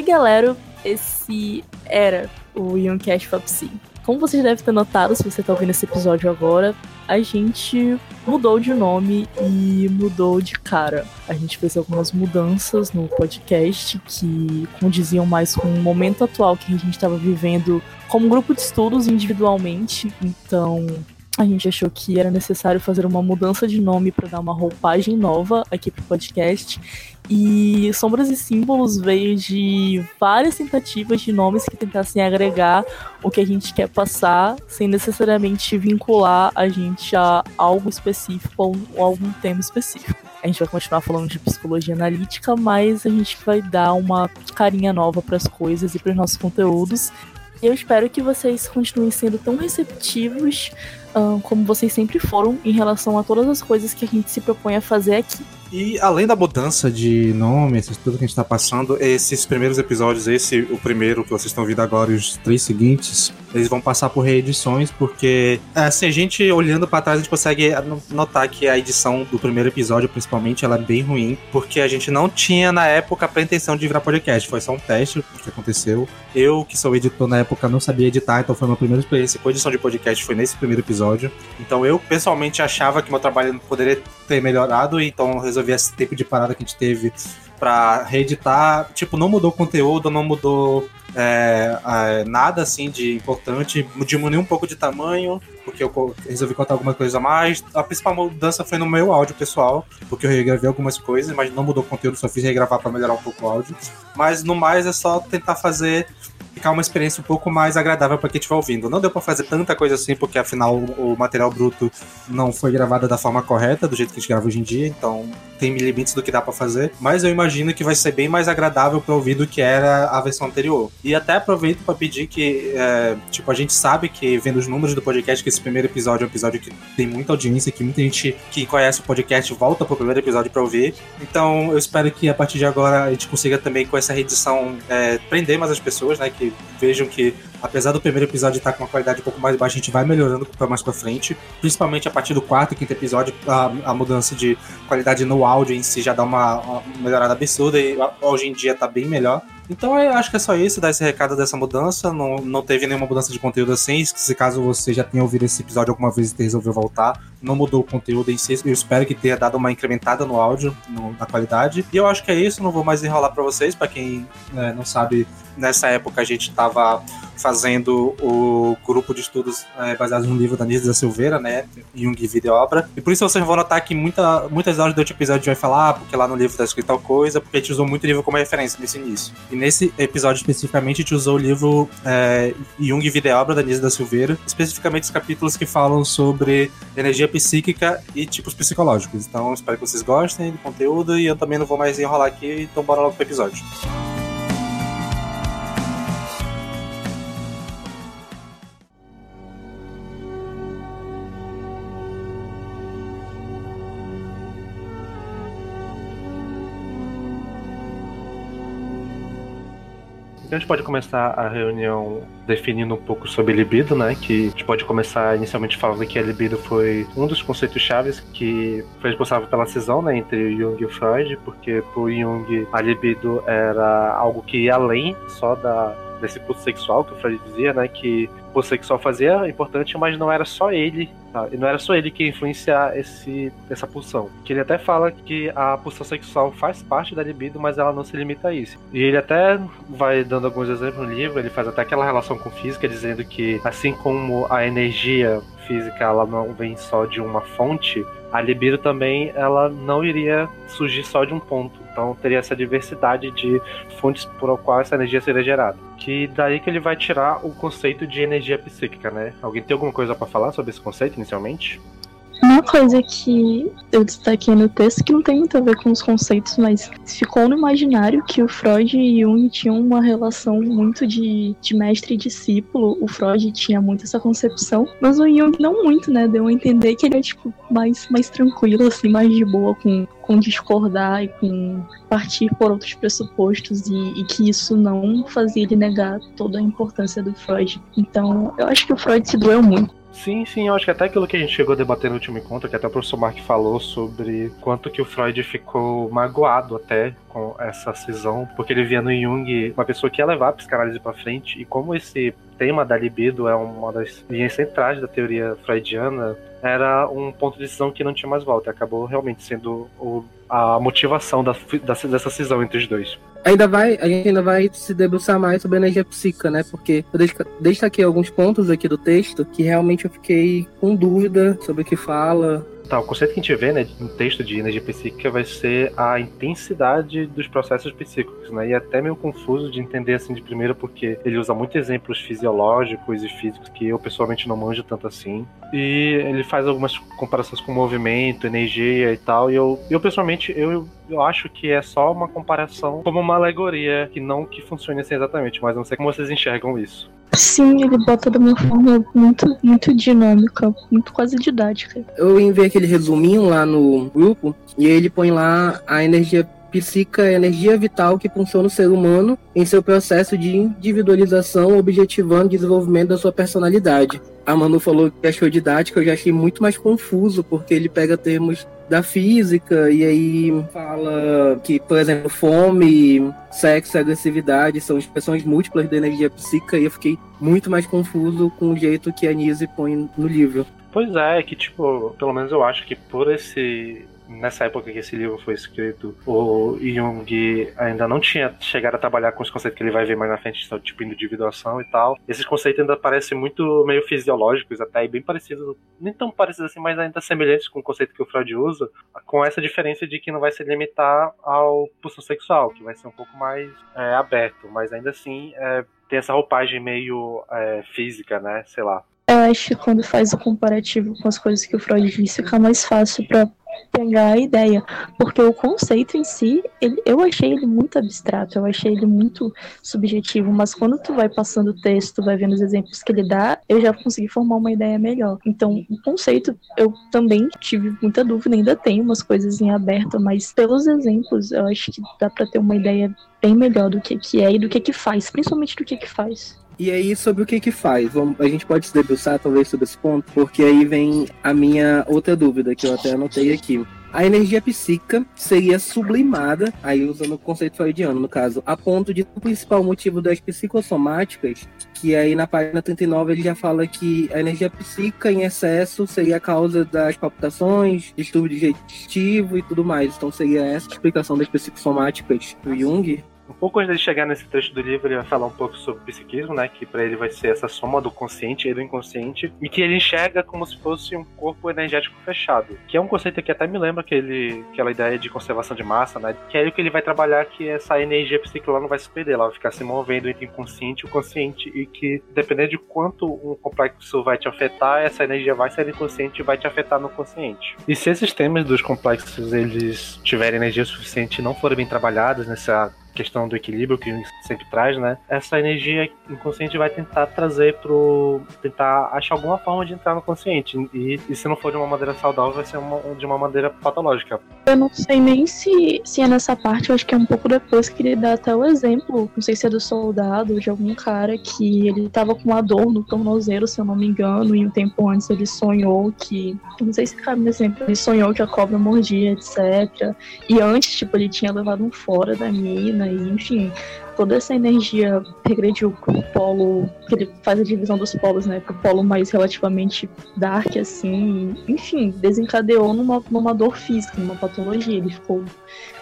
Oi, galera! Esse era o Youngcast Fapsi. Como vocês devem ter notado, se você está ouvindo esse episódio agora, a gente mudou de nome e mudou de cara. A gente fez algumas mudanças no podcast que condiziam mais com o momento atual que a gente estava vivendo como grupo de estudos individualmente. Então, a gente achou que era necessário fazer uma mudança de nome para dar uma roupagem nova aqui pro podcast. E Sombras e Símbolos veio de várias tentativas de nomes que tentassem agregar o que a gente quer passar, sem necessariamente vincular a gente a algo específico ou algum tema específico. A gente vai continuar falando de psicologia analítica, mas a gente vai dar uma carinha nova para as coisas e para os nossos conteúdos. Eu espero que vocês continuem sendo tão receptivos como vocês sempre foram em relação a todas as coisas que a gente se propõe a fazer aqui. E além da mudança de nome, tudo que a gente tá passando, esses primeiros episódios, esse, o primeiro que vocês estão vendo agora e os três seguintes, eles vão passar por reedições, porque, assim, a gente olhando para trás, a gente consegue notar que a edição do primeiro episódio, principalmente, ela é bem ruim, porque a gente não tinha, na época, a pretensão de virar podcast. Foi só um teste que aconteceu. Eu, que sou editor na época, não sabia editar, então foi uma primeira experiência com edição de podcast, foi nesse primeiro episódio. Então eu, pessoalmente, achava que meu trabalho poderia ter melhorado, então resolvi esse tempo de parada que a gente teve para reeditar. Tipo, não mudou o conteúdo, não mudou é, é, nada assim de importante. Diminuiu um pouco de tamanho, porque eu resolvi contar alguma coisa a mais. A principal mudança foi no meu áudio pessoal, porque eu regravei algumas coisas, mas não mudou o conteúdo, só fiz regravar para melhorar um pouco o áudio. Mas no mais é só tentar fazer ficar uma experiência um pouco mais agradável para quem estiver ouvindo. Não deu para fazer tanta coisa assim, porque afinal o material bruto não foi gravado da forma correta, do jeito que a gente grava hoje em dia, então tem limites do que dá para fazer. Mas eu imagino que vai ser bem mais agradável para ouvir do que era a versão anterior. E até aproveito para pedir que, é, tipo, a gente sabe que vendo os números do podcast, que esse primeiro episódio é um episódio que tem muita audiência, que muita gente que conhece o podcast volta pro primeiro episódio para ouvir. Então eu espero que a partir de agora a gente consiga também com essa reedição é, prender mais as pessoas, né? Que vejam que, apesar do primeiro episódio estar com uma qualidade um pouco mais baixa, a gente vai melhorando para mais para frente. Principalmente a partir do quarto e quinto episódio, a, a, mudança de qualidade no áudio em si já dá uma, uma melhorada absurda e hoje em dia tá bem melhor. Então eu acho que é só isso, dar esse recado dessa mudança. Não, não teve nenhuma mudança de conteúdo assim. Se caso você já tenha ouvido esse episódio alguma vez e resolveu voltar, não mudou o conteúdo em si. Eu espero que tenha dado uma incrementada no áudio, no, na qualidade. E eu acho que é isso, não vou mais enrolar para vocês. Para quem né, não sabe, nessa época a gente estava fazendo o grupo de estudos é, baseados no livro da Nise da Silveira, né? Jung Vida e Obra. E por isso vocês vão notar que muita, muitas aulas do episódio vai falar, ah, porque lá no livro tá escrito tal coisa, porque a gente usou muito o livro como referência nesse início. E nesse episódio especificamente a gente usou o livro é, Jung Vida e Obra da Nise da Silveira, especificamente os capítulos que falam sobre energia psíquica e tipos psicológicos. Então espero que vocês gostem do conteúdo e eu também não vou mais enrolar aqui, então bora logo pro episódio. A gente pode começar a reunião definindo um pouco sobre libido, né? Que a gente pode começar inicialmente falando que a libido foi um dos conceitos chaves que foi responsável pela cisão, né, entre Jung e Freud, porque por Jung a libido era algo que ia além só da desse pulso sexual que o Freud dizia, né, que o sexual fazia importante, mas não era só ele, tá? não era só ele que ia influenciar esse, essa pulsão. Que ele até fala que a pulsão sexual faz parte da libido, mas ela não se limita a isso. E ele até vai dando alguns exemplos no livro, ele faz até aquela relação com física, dizendo que assim como a energia física ela não vem só de uma fonte, a libido também ela não iria surgir só de um ponto. Então teria essa diversidade de fontes por qual essa energia seria gerada. Que daí que ele vai tirar o conceito de energia psíquica, né? Alguém tem alguma coisa para falar sobre esse conceito inicialmente? Uma coisa que eu destaquei no texto que não tem muito a ver com os conceitos, mas ficou no imaginário que o Freud e Jung tinham uma relação muito de, de mestre e discípulo. O Freud tinha muito essa concepção, mas o Jung não muito, né? Deu a entender que ele é, tipo, mais, mais tranquilo, assim, mais de boa com, com discordar e com partir por outros pressupostos e, e, que isso não fazia ele negar toda a importância do Freud. Então, eu acho que o Freud se doeu muito Sim, sim, eu acho que até aquilo que a gente chegou a debater no último encontro, que até o professor Mark falou sobre quanto que o Freud ficou magoado até com essa cisão, porque ele via no Jung uma pessoa que ia levar a psicanálise para frente, e como esse tema da libido é uma das linhas centrais da teoria freudiana, era um ponto de decisão que não tinha mais volta, acabou realmente sendo o, a motivação da, da, dessa cisão entre os dois ainda vai, a gente ainda vai se debruçar mais sobre a energia psíquica, né? Porque eu destaquei alguns pontos aqui do texto que realmente eu fiquei com dúvida sobre o que fala, Tá, o conceito que a gente vê né, no texto de energia psíquica vai ser a intensidade dos processos psíquicos, né? E é até meio confuso de entender assim de primeira, porque ele usa muitos exemplos fisiológicos e físicos que eu pessoalmente não manjo tanto assim. E ele faz algumas comparações com movimento, energia e tal. E eu, eu pessoalmente, eu, eu acho que é só uma comparação como uma alegoria, que não que funcione assim exatamente, mas não sei como vocês enxergam isso. Sim, ele bota de uma forma muito, muito dinâmica, muito quase didática. Eu enviei aquele resuminho lá no grupo e ele põe lá a energia psíquica é a energia vital que funciona no ser humano em seu processo de individualização, objetivando o desenvolvimento da sua personalidade. A Manu falou que achou didático, eu já achei muito mais confuso, porque ele pega termos da física e aí fala que, por exemplo, fome, sexo e agressividade são expressões múltiplas da energia psíquica e eu fiquei muito mais confuso com o jeito que a Nise põe no livro. Pois é que tipo, pelo menos eu acho que por esse nessa época que esse livro foi escrito, o Jung ainda não tinha chegado a trabalhar com os conceitos que ele vai ver mais na frente, tipo individuação e tal. Esses conceitos ainda parecem muito meio fisiológicos, até e bem parecidos, nem tão parecidos assim, mas ainda semelhantes com o conceito que o Freud usa, com essa diferença de que não vai se limitar ao pulso sexual, que vai ser um pouco mais é, aberto, mas ainda assim é, tem essa roupagem meio é, física, né? Sei lá. Eu acho que quando faz o comparativo com as coisas que o Freud disse, fica mais fácil para pegar a ideia, porque o conceito em si, ele, eu achei ele muito abstrato, eu achei ele muito subjetivo, mas quando tu vai passando o texto, vai vendo os exemplos que ele dá, eu já consegui formar uma ideia melhor. Então, o conceito, eu também tive muita dúvida, ainda tenho umas coisas em aberto, mas pelos exemplos, eu acho que dá para ter uma ideia bem melhor do que, que é e do que que faz, principalmente do que que faz. E aí, sobre o que que faz? Vamos, a gente pode se debruçar talvez sobre esse ponto, porque aí vem a minha outra dúvida, que eu até anotei aqui. A energia psíquica seria sublimada, aí usando o conceito freudiano, no caso, a ponto de o principal motivo das psicossomáticas, que aí na página 39 ele já fala que a energia psíquica em excesso seria a causa das palpitações, distúrbio digestivo e tudo mais. Então seria essa a explicação das psicossomáticas do Jung. Um pouco antes de chegar nesse trecho do livro, ele vai falar um pouco sobre psiquismo, né? Que para ele vai ser essa soma do consciente e do inconsciente, e que ele enxerga como se fosse um corpo energético fechado. Que é um conceito que até me lembra aquele, aquela ideia de conservação de massa, né? Que é o que ele vai trabalhar que essa energia psíquica não vai se perder, ela vai ficar se movendo entre o inconsciente e o consciente, e que dependendo de quanto um complexo vai te afetar, essa energia vai sair do inconsciente e vai te afetar no consciente. E se esses temas dos complexos eles tiverem energia suficiente e não forem bem trabalhados nessa questão do equilíbrio que sempre traz, né? Essa energia inconsciente vai tentar trazer pro. tentar achar alguma forma de entrar no consciente. E, e se não for de uma maneira saudável, vai ser uma, de uma maneira patológica. Eu não sei nem se, se é nessa parte, eu acho que é um pouco depois que ele dá até o exemplo. Não sei se é do soldado de algum cara que ele tava com uma dor no tornozelo, se eu não me engano, e um tempo antes ele sonhou que. Não sei se cabe no exemplo. Ele sonhou que a cobra mordia, etc. E antes, tipo, ele tinha levado um fora da mina? E, enfim, toda essa energia regrediu pro polo, que ele faz a divisão dos polos, né? Pro polo mais relativamente dark, assim. Enfim, desencadeou numa, numa dor física, numa patologia. Ele ficou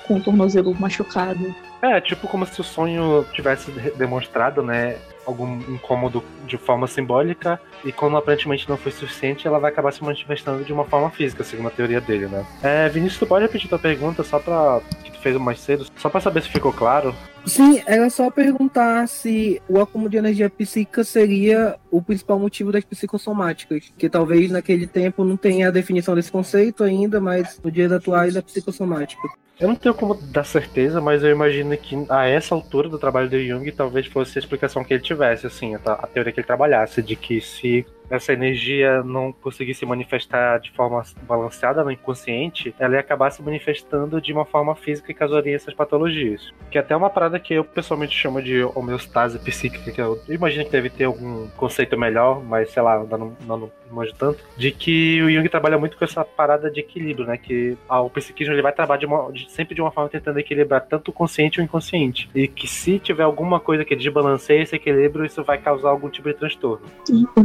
com o tornozelo machucado. É, tipo como se o sonho tivesse demonstrado, né? algum incômodo de forma simbólica e quando aparentemente não foi suficiente, ela vai acabar se manifestando de uma forma física, segundo a teoria dele, né? É, Vinícius, tu pode repetir tua pergunta só pra. que tu fez mais cedo, só pra saber se ficou claro? Sim, era só perguntar se o acúmulo de energia psíquica seria o principal motivo das psicossomáticas, que talvez naquele tempo não tenha a definição desse conceito ainda, mas no dia atuais é psicossomática. Eu não tenho como dar certeza, mas eu imagino que a essa altura do trabalho de Jung talvez fosse a explicação que ele tivesse, assim, a teoria que ele trabalhasse, de que se essa energia não conseguir se manifestar de forma balanceada no inconsciente, ela ia acabar se manifestando de uma forma física e causaria essas patologias. Que é até uma parada que eu pessoalmente chamo de homeostase psíquica, que eu imagino que deve ter algum conceito melhor, mas sei lá, não, não manjo tanto, de que o Jung trabalha muito com essa parada de equilíbrio, né? Que o psiquismo ele vai trabalhar de uma, de, sempre de uma forma tentando equilibrar tanto o consciente e o inconsciente. E que se tiver alguma coisa que desbalanceie esse equilíbrio, isso vai causar algum tipo de transtorno.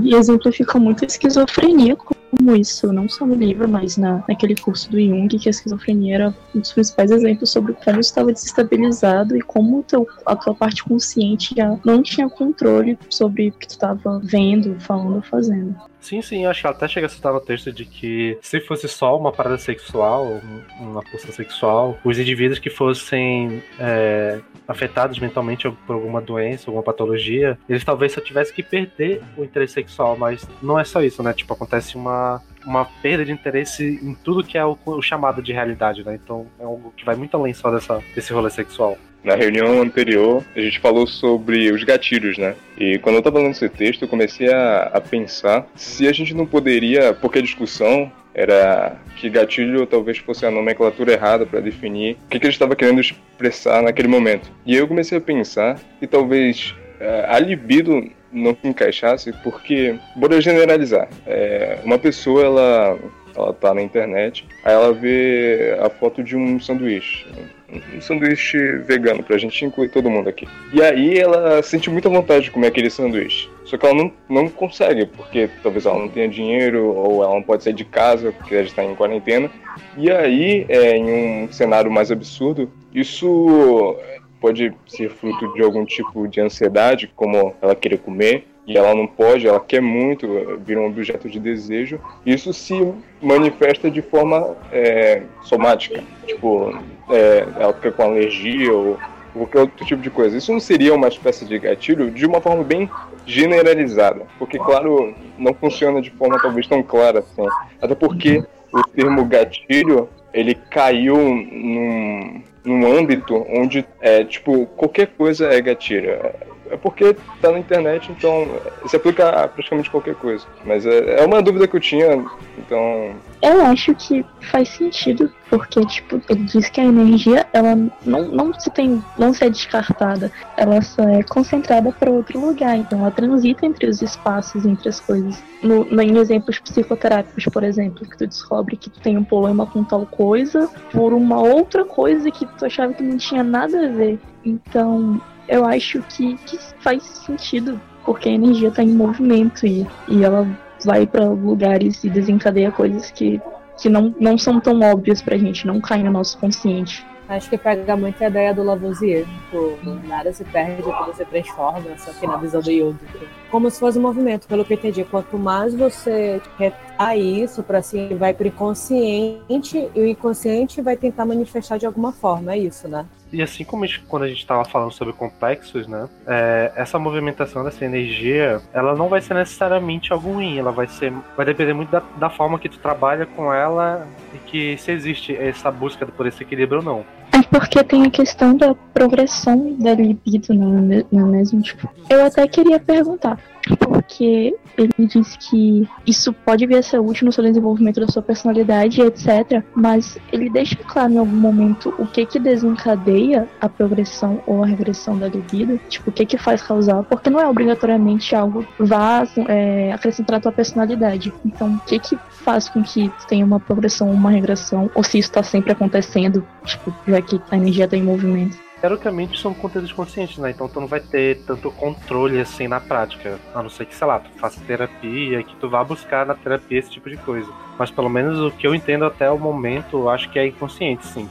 E, exemplifica muito a esquizofrenia como isso, não só no livro, mas na, naquele curso do Jung, que a esquizofrenia era um dos principais exemplos sobre como estava desestabilizado e como teu, a tua parte consciente já não tinha controle sobre o que tu estava vendo, falando fazendo. Sim, sim, acho que até chega a citar no texto de que se fosse só uma parada sexual, uma pulsão sexual, os indivíduos que fossem é, afetados mentalmente por alguma doença, alguma patologia, eles talvez só tivessem que perder o interesse sexual, mas não é só isso, né? Tipo, acontece uma uma perda de interesse em tudo que é o, o, chamado de realidade, né? Então é algo que vai muito além só dessa, desse rolê sexual. Na reunião anterior, a gente falou sobre os gatilhos, né? E quando eu estava lendo esse texto, eu comecei a, a pensar se a gente não poderia, porque a discussão era que gatilho talvez fosse a nomenclatura errada para definir o que, que ele estava querendo expressar naquele momento. E eu comecei a pensar que talvez é, a libido não encaixasse, porque, bora generalizar, é, uma pessoa ela ela tá na internet, aí ela vê a foto de um sanduíche, um sanduíche vegano, pra gente incluir todo mundo aqui. E aí ela sente muita vontade de comer aquele sanduíche. Só que ela não, não consegue, porque talvez ela não tenha dinheiro, ou ela não pode sair de casa, porque ela está em quarentena. E aí, é, em um cenário mais absurdo, isso pode ser fruto de algum tipo de ansiedade, como ela querer comer, e ela não pode, ela quer muito, vira um objeto de desejo, isso se manifesta de forma é, somática. Tipo, é, ela fica com alergia ou qualquer outro tipo de coisa. Isso não seria uma espécie de gatilho de uma forma bem generalizada, porque, claro, não funciona de forma talvez tão clara assim. Até porque o termo gatilho ele caiu num, num âmbito onde é tipo qualquer coisa é gatilho é porque tá na internet, então se aplica a praticamente qualquer coisa. Mas é, é uma dúvida que eu tinha, então. Eu acho que faz sentido, porque, tipo, ele diz que a energia, ela não, não se tem, não se é descartada, ela só é concentrada para outro lugar, então ela transita entre os espaços, entre as coisas. No, no, em exemplos psicoterápicos, por exemplo, que tu descobre que tu tem um problema com tal coisa por uma outra coisa que tu achava que não tinha nada a ver. Então, eu acho que, que faz sentido, porque a energia está em movimento e, e ela vai para lugares e desencadeia coisas que, que não, não são tão óbvias pra gente, não caem no nosso consciente. Acho que pega muito a ideia do Lavoisier, tipo, nada se perde, tudo se transforma, só que na visão do Jung. Como se fosse um movimento, pelo que eu entendi. Quanto mais você isso para assim, vai pro inconsciente, e o inconsciente vai tentar manifestar de alguma forma, é isso, né? E assim como a gente, quando a gente estava falando sobre complexos, né? É, essa movimentação dessa energia, ela não vai ser necessariamente algo ruim, ela vai ser. Vai depender muito da, da forma que tu trabalha com ela e que se existe essa busca por esse equilíbrio ou não. É porque tem a questão da progressão da libido, não é, não é mesmo? Tipo, eu até queria perguntar, porque ele diz que isso pode vir a ser útil no seu desenvolvimento da sua personalidade, etc. Mas ele deixa claro em algum momento o que que desencadeia a progressão ou a regressão da libido, tipo, o que que faz causar, porque não é obrigatoriamente algo vá é, acrescentar a tua personalidade. Então, o que que faz com que tenha uma progressão ou uma regressão, ou se isso está sempre acontecendo, tipo, já que a energia está em movimento? Teoricamente são conteúdos conscientes, né? Então tu não vai ter tanto controle assim na prática. A não ser que, sei lá, tu faça terapia, que tu vá buscar na terapia esse tipo de coisa. Mas pelo menos o que eu entendo até o momento, eu acho que é inconsciente, sim.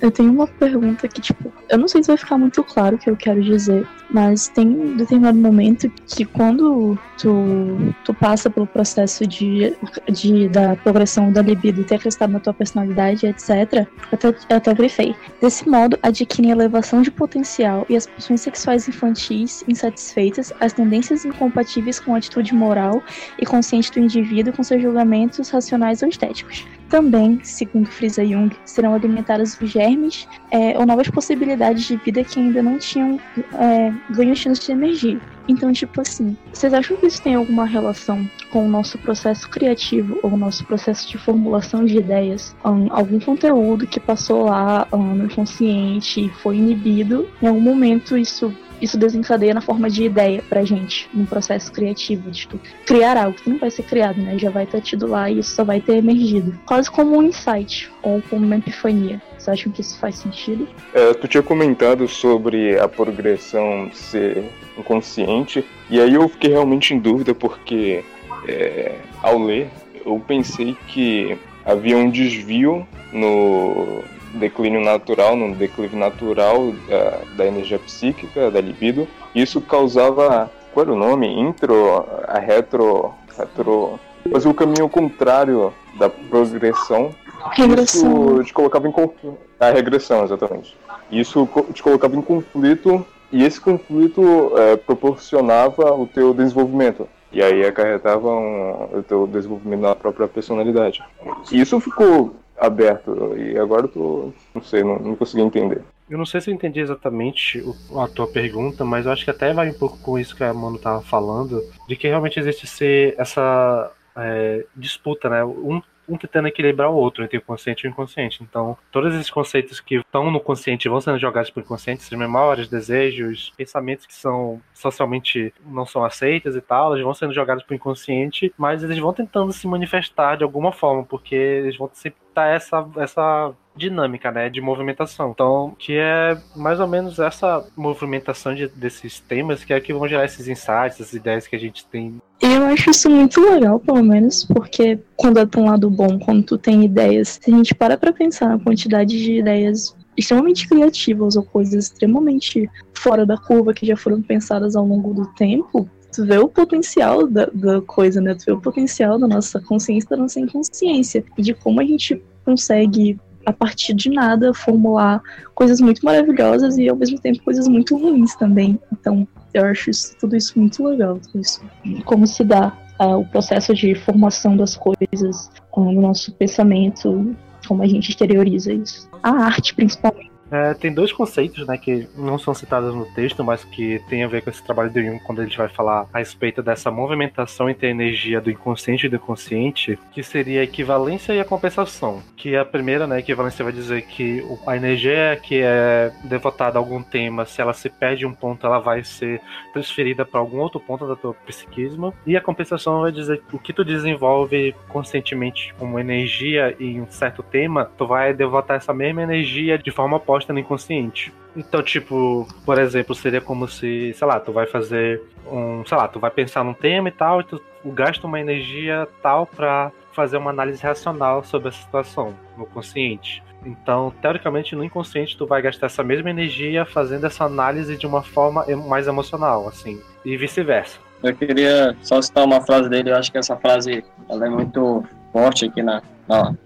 Eu tenho uma pergunta que, tipo, eu não sei se vai ficar muito claro o que eu quero dizer, mas tem um determinado momento que quando tu, tu passa pelo processo de, de da progressão da libido ter acrescentado na tua personalidade, etc., até, até grifei. Desse modo, adquirem elevação de potencial e as pulsões sexuais infantis insatisfeitas, as tendências incompatíveis com a atitude moral e consciente do indivíduo com seus julgamentos racionais ou estéticos. Também, segundo Frisa Jung, serão alimentados os germes é, ou novas possibilidades de vida que ainda não tinham é, ganhos de energia. Então, tipo assim, vocês acham que isso tem alguma relação com o nosso processo criativo ou o nosso processo de formulação de ideias? Um, algum conteúdo que passou lá um, no inconsciente e foi inibido, em algum momento isso isso desencadeia na forma de ideia pra gente, num processo criativo, de criar algo que não vai ser criado, né? Já vai ter tido lá e isso só vai ter emergido. Quase como um insight, ou como uma epifania. Vocês acham que isso faz sentido? É, tu tinha comentado sobre a progressão ser inconsciente, e aí eu fiquei realmente em dúvida porque é, ao ler eu pensei que havia um desvio no declínio natural, no declive natural da, da energia psíquica, da libido. Isso causava, qual era o nome? Intro, a retro, retro fazia o caminho contrário da progressão. Regressão. Isso te colocava em conflito. A regressão, exatamente. Isso te colocava em conflito e esse conflito é, proporcionava o teu desenvolvimento. E aí acarretava um, o teu desenvolvimento na própria personalidade. E isso ficou aberto. E agora eu tô. Não sei, não, não consegui entender. Eu não sei se eu entendi exatamente a tua pergunta, mas eu acho que até vai um pouco com isso que a Mano tava falando, de que realmente existe ser essa é, disputa, né? Um um tentando equilibrar o outro entre o consciente e o inconsciente. Então, todos esses conceitos que estão no consciente vão sendo jogados para o inconsciente, essas memórias, desejos, pensamentos que são socialmente não são aceitos e tal, eles vão sendo jogados para o inconsciente, mas eles vão tentando se manifestar de alguma forma, porque eles vão sempre estar essa essa dinâmica, né, de movimentação. Então, que é mais ou menos essa movimentação de, desses temas que é que vão gerar esses insights, essas ideias que a gente tem. Eu acho isso muito legal, pelo menos, porque quando é pra um lado bom, quando tu tem ideias, se a gente para pra pensar na quantidade de ideias extremamente criativas ou coisas extremamente fora da curva que já foram pensadas ao longo do tempo, tu vê o potencial da, da coisa, né? Tu vê o potencial da nossa consciência, da nossa inconsciência, e de como a gente consegue a partir de nada, formular coisas muito maravilhosas e ao mesmo tempo coisas muito ruins também. Então, eu acho isso, tudo isso muito legal. Isso. Como se dá uh, o processo de formação das coisas uh, no nosso pensamento, como a gente exterioriza isso. A arte, principalmente. É, tem dois conceitos, né, que não são citados no texto, mas que tem a ver com esse trabalho do Jung quando gente vai falar a respeito dessa movimentação entre a energia do inconsciente e do consciente, que seria a equivalência e a compensação. Que a primeira, né, equivalência vai dizer que a energia que é devotada a algum tema, se ela se perde um ponto, ela vai ser transferida para algum outro ponto da tua psiquismo. E a compensação vai dizer que o que tu desenvolve conscientemente como energia em um certo tema, tu vai devotar essa mesma energia de forma oposta no inconsciente. Então, tipo, por exemplo, seria como se, sei lá, tu vai fazer um, sei lá, tu vai pensar num tema e tal, e tu gasta uma energia tal para fazer uma análise racional sobre a situação no consciente. Então, teoricamente, no inconsciente, tu vai gastar essa mesma energia fazendo essa análise de uma forma mais emocional, assim, e vice-versa. Eu queria só citar uma frase dele, eu acho que essa frase ela é muito forte aqui na,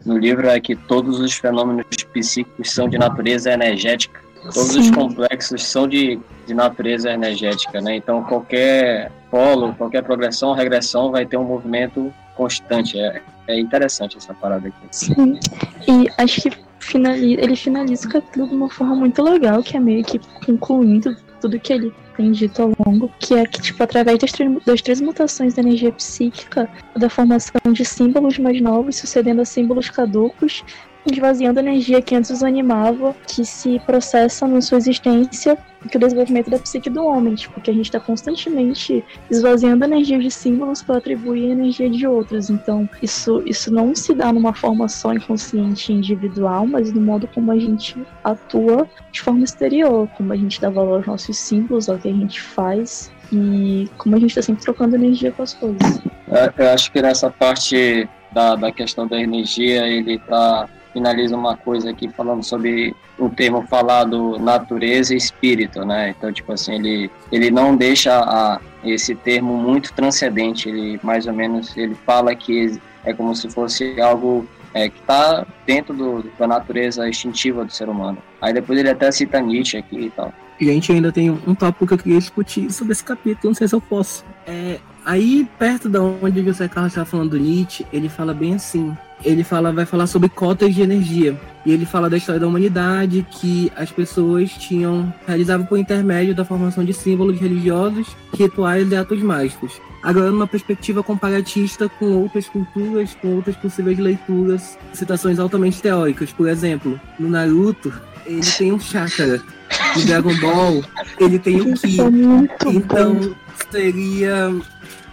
no livro é que todos os fenômenos psíquicos são de natureza energética. Todos Sim. os complexos são de, de natureza energética, né? Então qualquer polo, qualquer progressão, regressão vai ter um movimento constante. É, é interessante essa parada aqui. Sim. E acho que finaliza, ele finaliza o capítulo de uma forma muito legal, que é meio que concluindo tudo que ele tem dito ao longo, que é que, tipo, através das, das três mutações da energia psíquica, da formação de símbolos mais novos sucedendo a símbolos caducos, esvaziando a energia que antes os animava, que se processa na sua existência que o desenvolvimento da psique do homem, tipo, que a gente está constantemente esvaziando energia de símbolos para atribuir energia de outros. Então, isso, isso não se dá numa forma só inconsciente individual, mas no modo como a gente atua de forma exterior, como a gente dá valor aos nossos símbolos, ao que a gente faz e como a gente está sempre trocando energia com as coisas. Eu acho que nessa parte da, da questão da energia, ele está finaliza uma coisa aqui falando sobre o termo falado natureza e espírito, né? Então, tipo assim, ele, ele não deixa a, esse termo muito transcendente, ele mais ou menos ele fala que é como se fosse algo é, que está dentro do, da natureza instintiva do ser humano. Aí depois ele até cita Nietzsche aqui e tal. Gente, ainda tem um tópico que eu queria discutir sobre esse capítulo, não sei se eu posso. É, aí, perto da onde o José Carlos está falando do Nietzsche, ele fala bem assim. Ele fala, vai falar sobre cotas de energia. E ele fala da história da humanidade, que as pessoas tinham realizavam por intermédio da formação de símbolos religiosos, rituais e atos mágicos. Agora, numa perspectiva comparatista com outras culturas, com outras possíveis leituras, citações altamente teóricas. Por exemplo, no Naruto, ele tem um chakra. No Dragon Ball, ele tem o Ki. Então, seria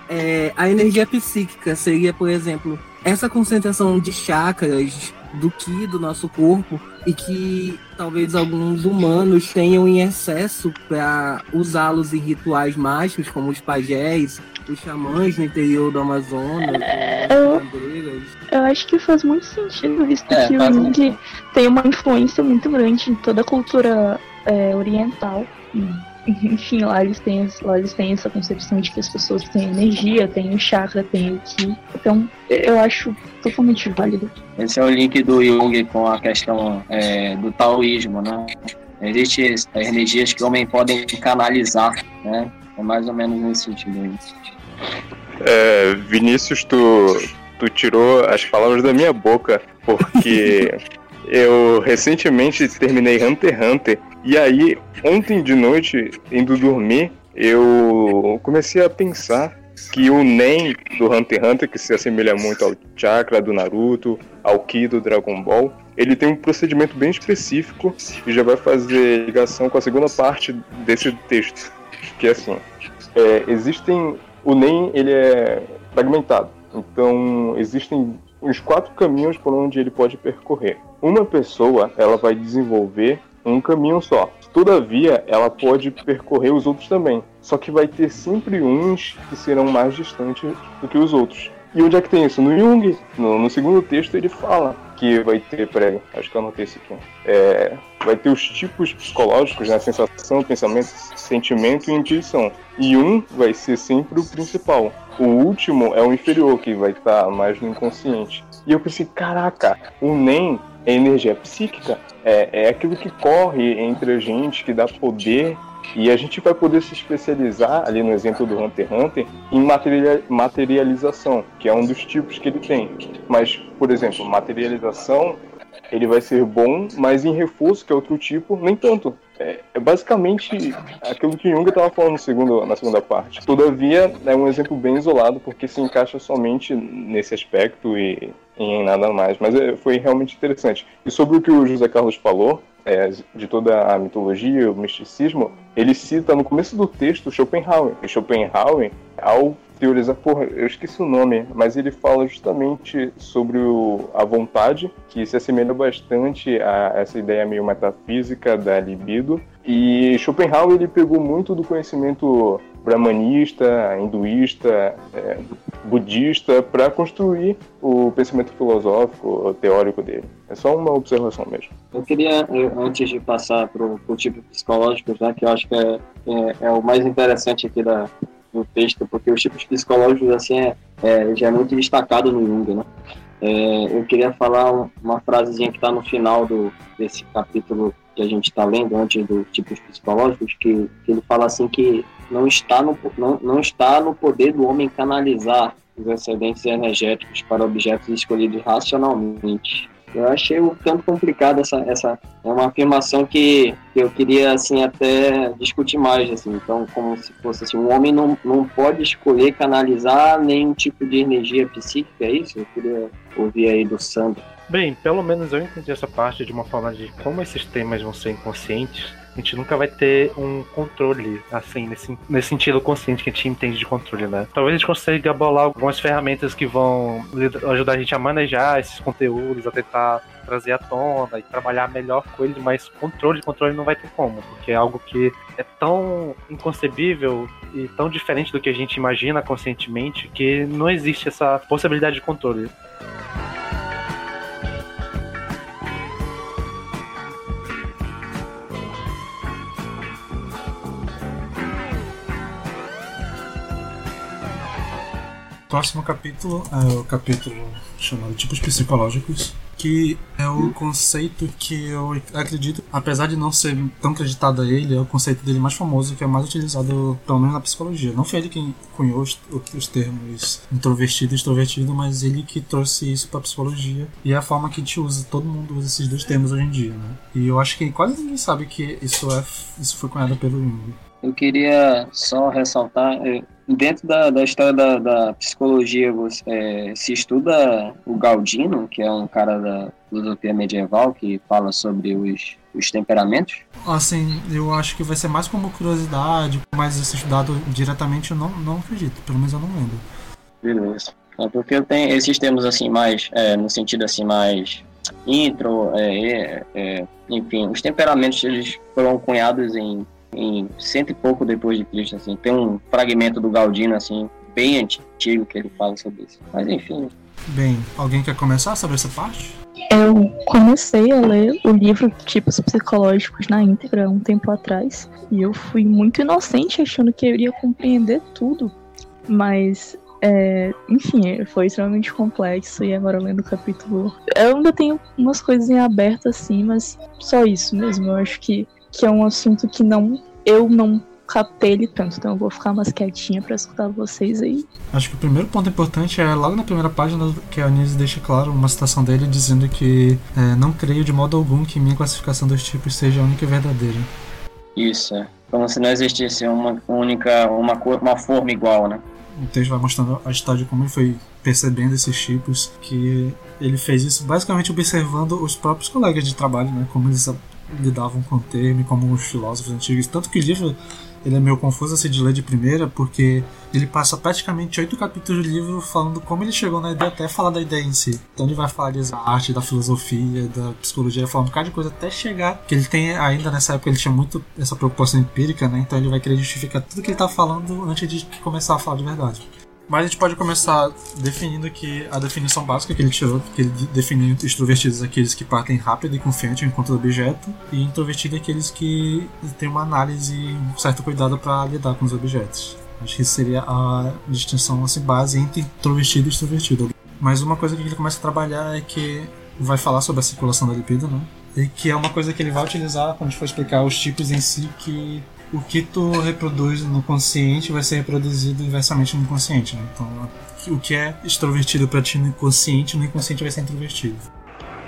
é, a energia psíquica. Seria, por exemplo, essa concentração de chakras do Ki do nosso corpo e que talvez alguns humanos tenham em excesso para usá-los em rituais mágicos, como os pajés, os xamãs no interior do Amazonas, É, as eu-. Eu acho que faz muito sentido, visto É, que o tem uma influência muito grande em toda a cultura é, oriental. Enfim, lá eles, têm, lá eles têm essa concepção de que as pessoas têm energia, têm o chakra, têm o ki. Então, eu acho totalmente válido. Esse é o link do Jung com a questão é, do taoísmo, né? Existem as energias que o homem pode canalizar, né? É mais ou menos nesse sentido aí. É, Vinícius, tu, tu tirou as palavras da minha boca, porque eu recentemente terminei Hunter x Hunter, e aí, ontem de noite, indo dormir, eu comecei a pensar que o Nen do Hunter x Hunter, que se assemelha muito ao Chakra do Naruto, ao Ki do Dragon Ball, ele tem um procedimento bem específico e já vai fazer ligação com a segunda parte desse texto, que é assim, é, existem o NEM ele é fragmentado. Então existem os quatro caminhos por onde ele pode percorrer. Uma pessoa ela vai desenvolver um caminho só. Todavia, ela pode percorrer os outros também. Só que vai ter sempre uns que serão mais distantes do que os outros. E onde é que tem isso? No Jung, no, no segundo texto, ele fala que vai ter, peraí, acho que eu anotei isso aqui. É, vai ter os tipos psicológicos, né? Sensação, pensamento, sentimento e intuição. E um vai ser sempre o principal. O último é o inferior, que vai estar mais no inconsciente. E eu pensei, caraca, o NEM é energia psíquica, é, é aquilo que corre entre a gente, que dá poder e a gente vai poder se especializar, ali no exemplo do Hunter x Hunter, em material, materialização, que é um dos tipos que ele tem. Mas, por exemplo, materialização, ele vai ser bom, mas em reforço, que é outro tipo, nem tanto. É, é basicamente aquilo que Jung estava falando segundo, na segunda parte. Todavia, é um exemplo bem isolado, porque se encaixa somente nesse aspecto e, e em nada mais. Mas é, foi realmente interessante. E sobre o que o José Carlos falou, é, de toda a mitologia, o misticismo, ele cita no começo do texto Schopenhauer. E Schopenhauer, ao teorizar, porra, eu esqueci o nome, mas ele fala justamente sobre o, a vontade, que se assemelha bastante a essa ideia meio metafísica da libido. E Schopenhauer ele pegou muito do conhecimento brahmanista, hinduísta, é, budista, para construir o pensamento filosófico, teórico dele. É só uma observação mesmo. Eu queria, eu, antes de passar para o tipo psicológico, já que eu acho que é, é, é o mais interessante aqui da, do texto, porque os tipos psicológicos assim é, é, já é muito destacado no Jung, né? É, eu queria falar um- uma frasezinha que está no final do, desse capítulo que a gente está lendo, antes dos tipos psicológicos, que, que ele fala assim que não está, no, não, não está no poder do homem canalizar os excedentes energéticos para objetos escolhidos racionalmente. Eu achei um tanto complicado essa, essa é uma afirmação que, eu queria assim até discutir mais assim. Então, como se fosse assim, um homem não, não pode escolher canalizar nenhum tipo de energia psíquica, é isso? Eu queria ouvir aí do Sandro. Bem, pelo menos eu entendi essa parte de uma forma de como esses temas vão ser inconscientes. A gente nunca vai ter um controle, assim, nesse, nesse sentido consciente que a gente entende de controle, né? Talvez a gente consiga bolar algumas ferramentas que vão ajudar a gente a manejar esses conteúdos, a tentar trazer à tona e trabalhar melhor com eles, mas controle, controle não vai ter como, porque é algo que é tão inconcebível e tão diferente do que a gente imagina conscientemente que não existe essa possibilidade de controle. Próximo capítulo é o capítulo chamado Tipos Psicológicos, que é o conceito que eu acredito, apesar de não ser tão acreditado a ele, é o conceito dele mais famoso, que é mais utilizado, pelo menos na psicologia. Não foi ele quem cunhou os, os termos introvertido e extrovertido, mas ele que trouxe isso para psicologia. E é a forma que a gente usa, todo mundo usa esses dois termos hoje em dia, né? E eu acho que quase ninguém sabe que isso, é, isso foi cunhado pelo Jung. Eu queria só ressaltar, é, dentro da, da história da, da psicologia, você, é, se estuda o Galdino, que é um cara da filosofia medieval que fala sobre os, os temperamentos. Assim, eu acho que vai ser mais como curiosidade, mas esse estudado diretamente eu não, não acredito, pelo menos eu não lembro. Beleza. É porque eu tenho esses termos assim mais, é, no sentido assim mais intro, é, é, enfim, os temperamentos eles foram cunhados em em cento e pouco depois de Cristo, assim. Tem um fragmento do Galdino, assim, bem antigo que ele fala sobre isso. Mas enfim. Bem, alguém quer começar sobre essa parte? Eu comecei a ler o livro Tipos Psicológicos na íntegra um tempo atrás e eu fui muito inocente achando que eu iria compreender tudo, mas é, enfim, foi extremamente complexo e agora lendo o capítulo. Eu ainda tenho umas coisas em aberto assim, mas só isso mesmo. Eu acho que que é um assunto que não eu não captei ele tanto, então eu vou ficar mais quietinha para escutar vocês aí. Acho que o primeiro ponto importante é logo na primeira página que a Anise deixa claro uma citação dele dizendo que é, não creio de modo algum que minha classificação dos tipos seja a única e verdadeira. Isso, é. Como se não existisse uma única, uma, uma forma igual, né? O texto vai mostrando a história de como ele foi percebendo esses tipos, que ele fez isso basicamente observando os próprios colegas de trabalho, né? Como eles lidavam com o termo, como os filósofos antigos. Tanto que o livro ele é meio confuso assim de ler de primeira, porque ele passa praticamente oito capítulos do livro falando como ele chegou na ideia até falar da ideia em si. Então ele vai falar da arte, da filosofia, da psicologia, falando um bocado de coisa até chegar. Que ele tem ainda nessa época ele tinha muito essa preocupação empírica, né? Então ele vai querer justificar tudo que ele tá falando antes de começar a falar de verdade. Mas a gente pode começar definindo que a definição básica que ele tirou, que ele definiu extrovertidos aqueles que partem rápido e confiante ao encontro do objeto, e introvertido aqueles que têm uma análise e um certo cuidado para lidar com os objetos. Acho que seria a distinção assim, base entre introvertido e extrovertido. Mas uma coisa que ele começa a trabalhar é que vai falar sobre a circulação da libido, né? E que é uma coisa que ele vai utilizar quando a gente for explicar os tipos em si que o que tu reproduz no consciente vai ser reproduzido inversamente no inconsciente. Né? Então, o que é extrovertido para ti no inconsciente, no inconsciente vai ser introvertido.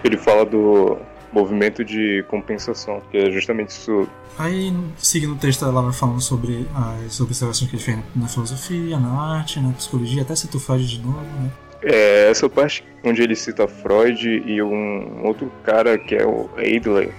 Ele fala do movimento de compensação, que é justamente isso. Aí, seguindo o texto, ela vai falando sobre as observações que ele fez na filosofia, na arte, na psicologia, até cita o Freud de novo, né? É, essa parte onde ele cita Freud e um outro cara que é o Adler,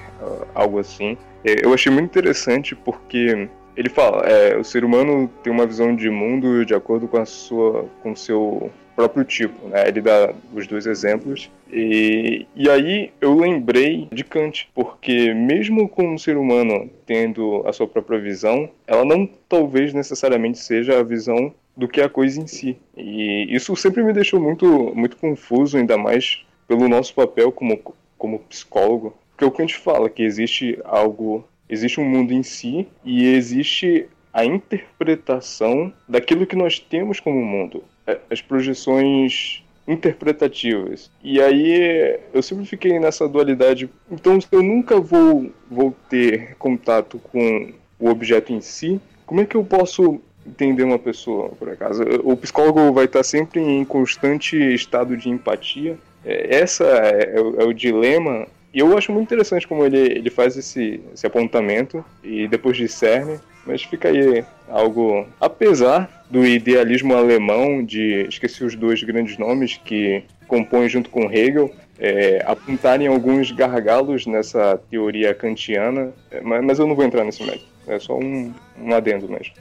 algo assim, é, eu achei muito interessante porque ele fala, é, o ser humano tem uma visão de mundo de acordo com a sua, com seu próprio tipo, né? Ele dá os dois exemplos e, e aí eu lembrei de Kant, porque mesmo com o ser humano tendo a sua própria visão, ela não talvez necessariamente seja a visão do que é a coisa em si. E isso sempre me deixou muito, muito confuso, ainda mais pelo nosso papel como, como psicólogo, porque o Kant fala que existe algo, existe um mundo em si e existe a interpretação daquilo que nós temos como mundo, é, as projeções interpretativas. E aí eu sempre fiquei nessa dualidade. Então, se eu nunca vou, vou ter contato com o objeto em si, como é que eu posso entender uma pessoa, por acaso? O psicólogo vai estar sempre em constante estado de empatia. É, essa é, é é o dilema e eu acho muito interessante como ele, ele faz esse, esse apontamento e depois discerne, mas fica aí algo. Apesar do idealismo alemão, de esqueci os dois grandes nomes que compõem junto com Hegel, é, apontarem alguns gargalos nessa teoria kantiana, é, mas, mas eu não vou entrar nesse método. É só um, um adendo mesmo.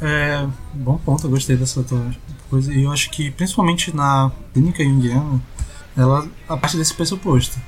É, bom ponto, eu gostei dessa tua coisa. E eu acho que, principalmente na clínica junguiana, ela a parte desse pressuposto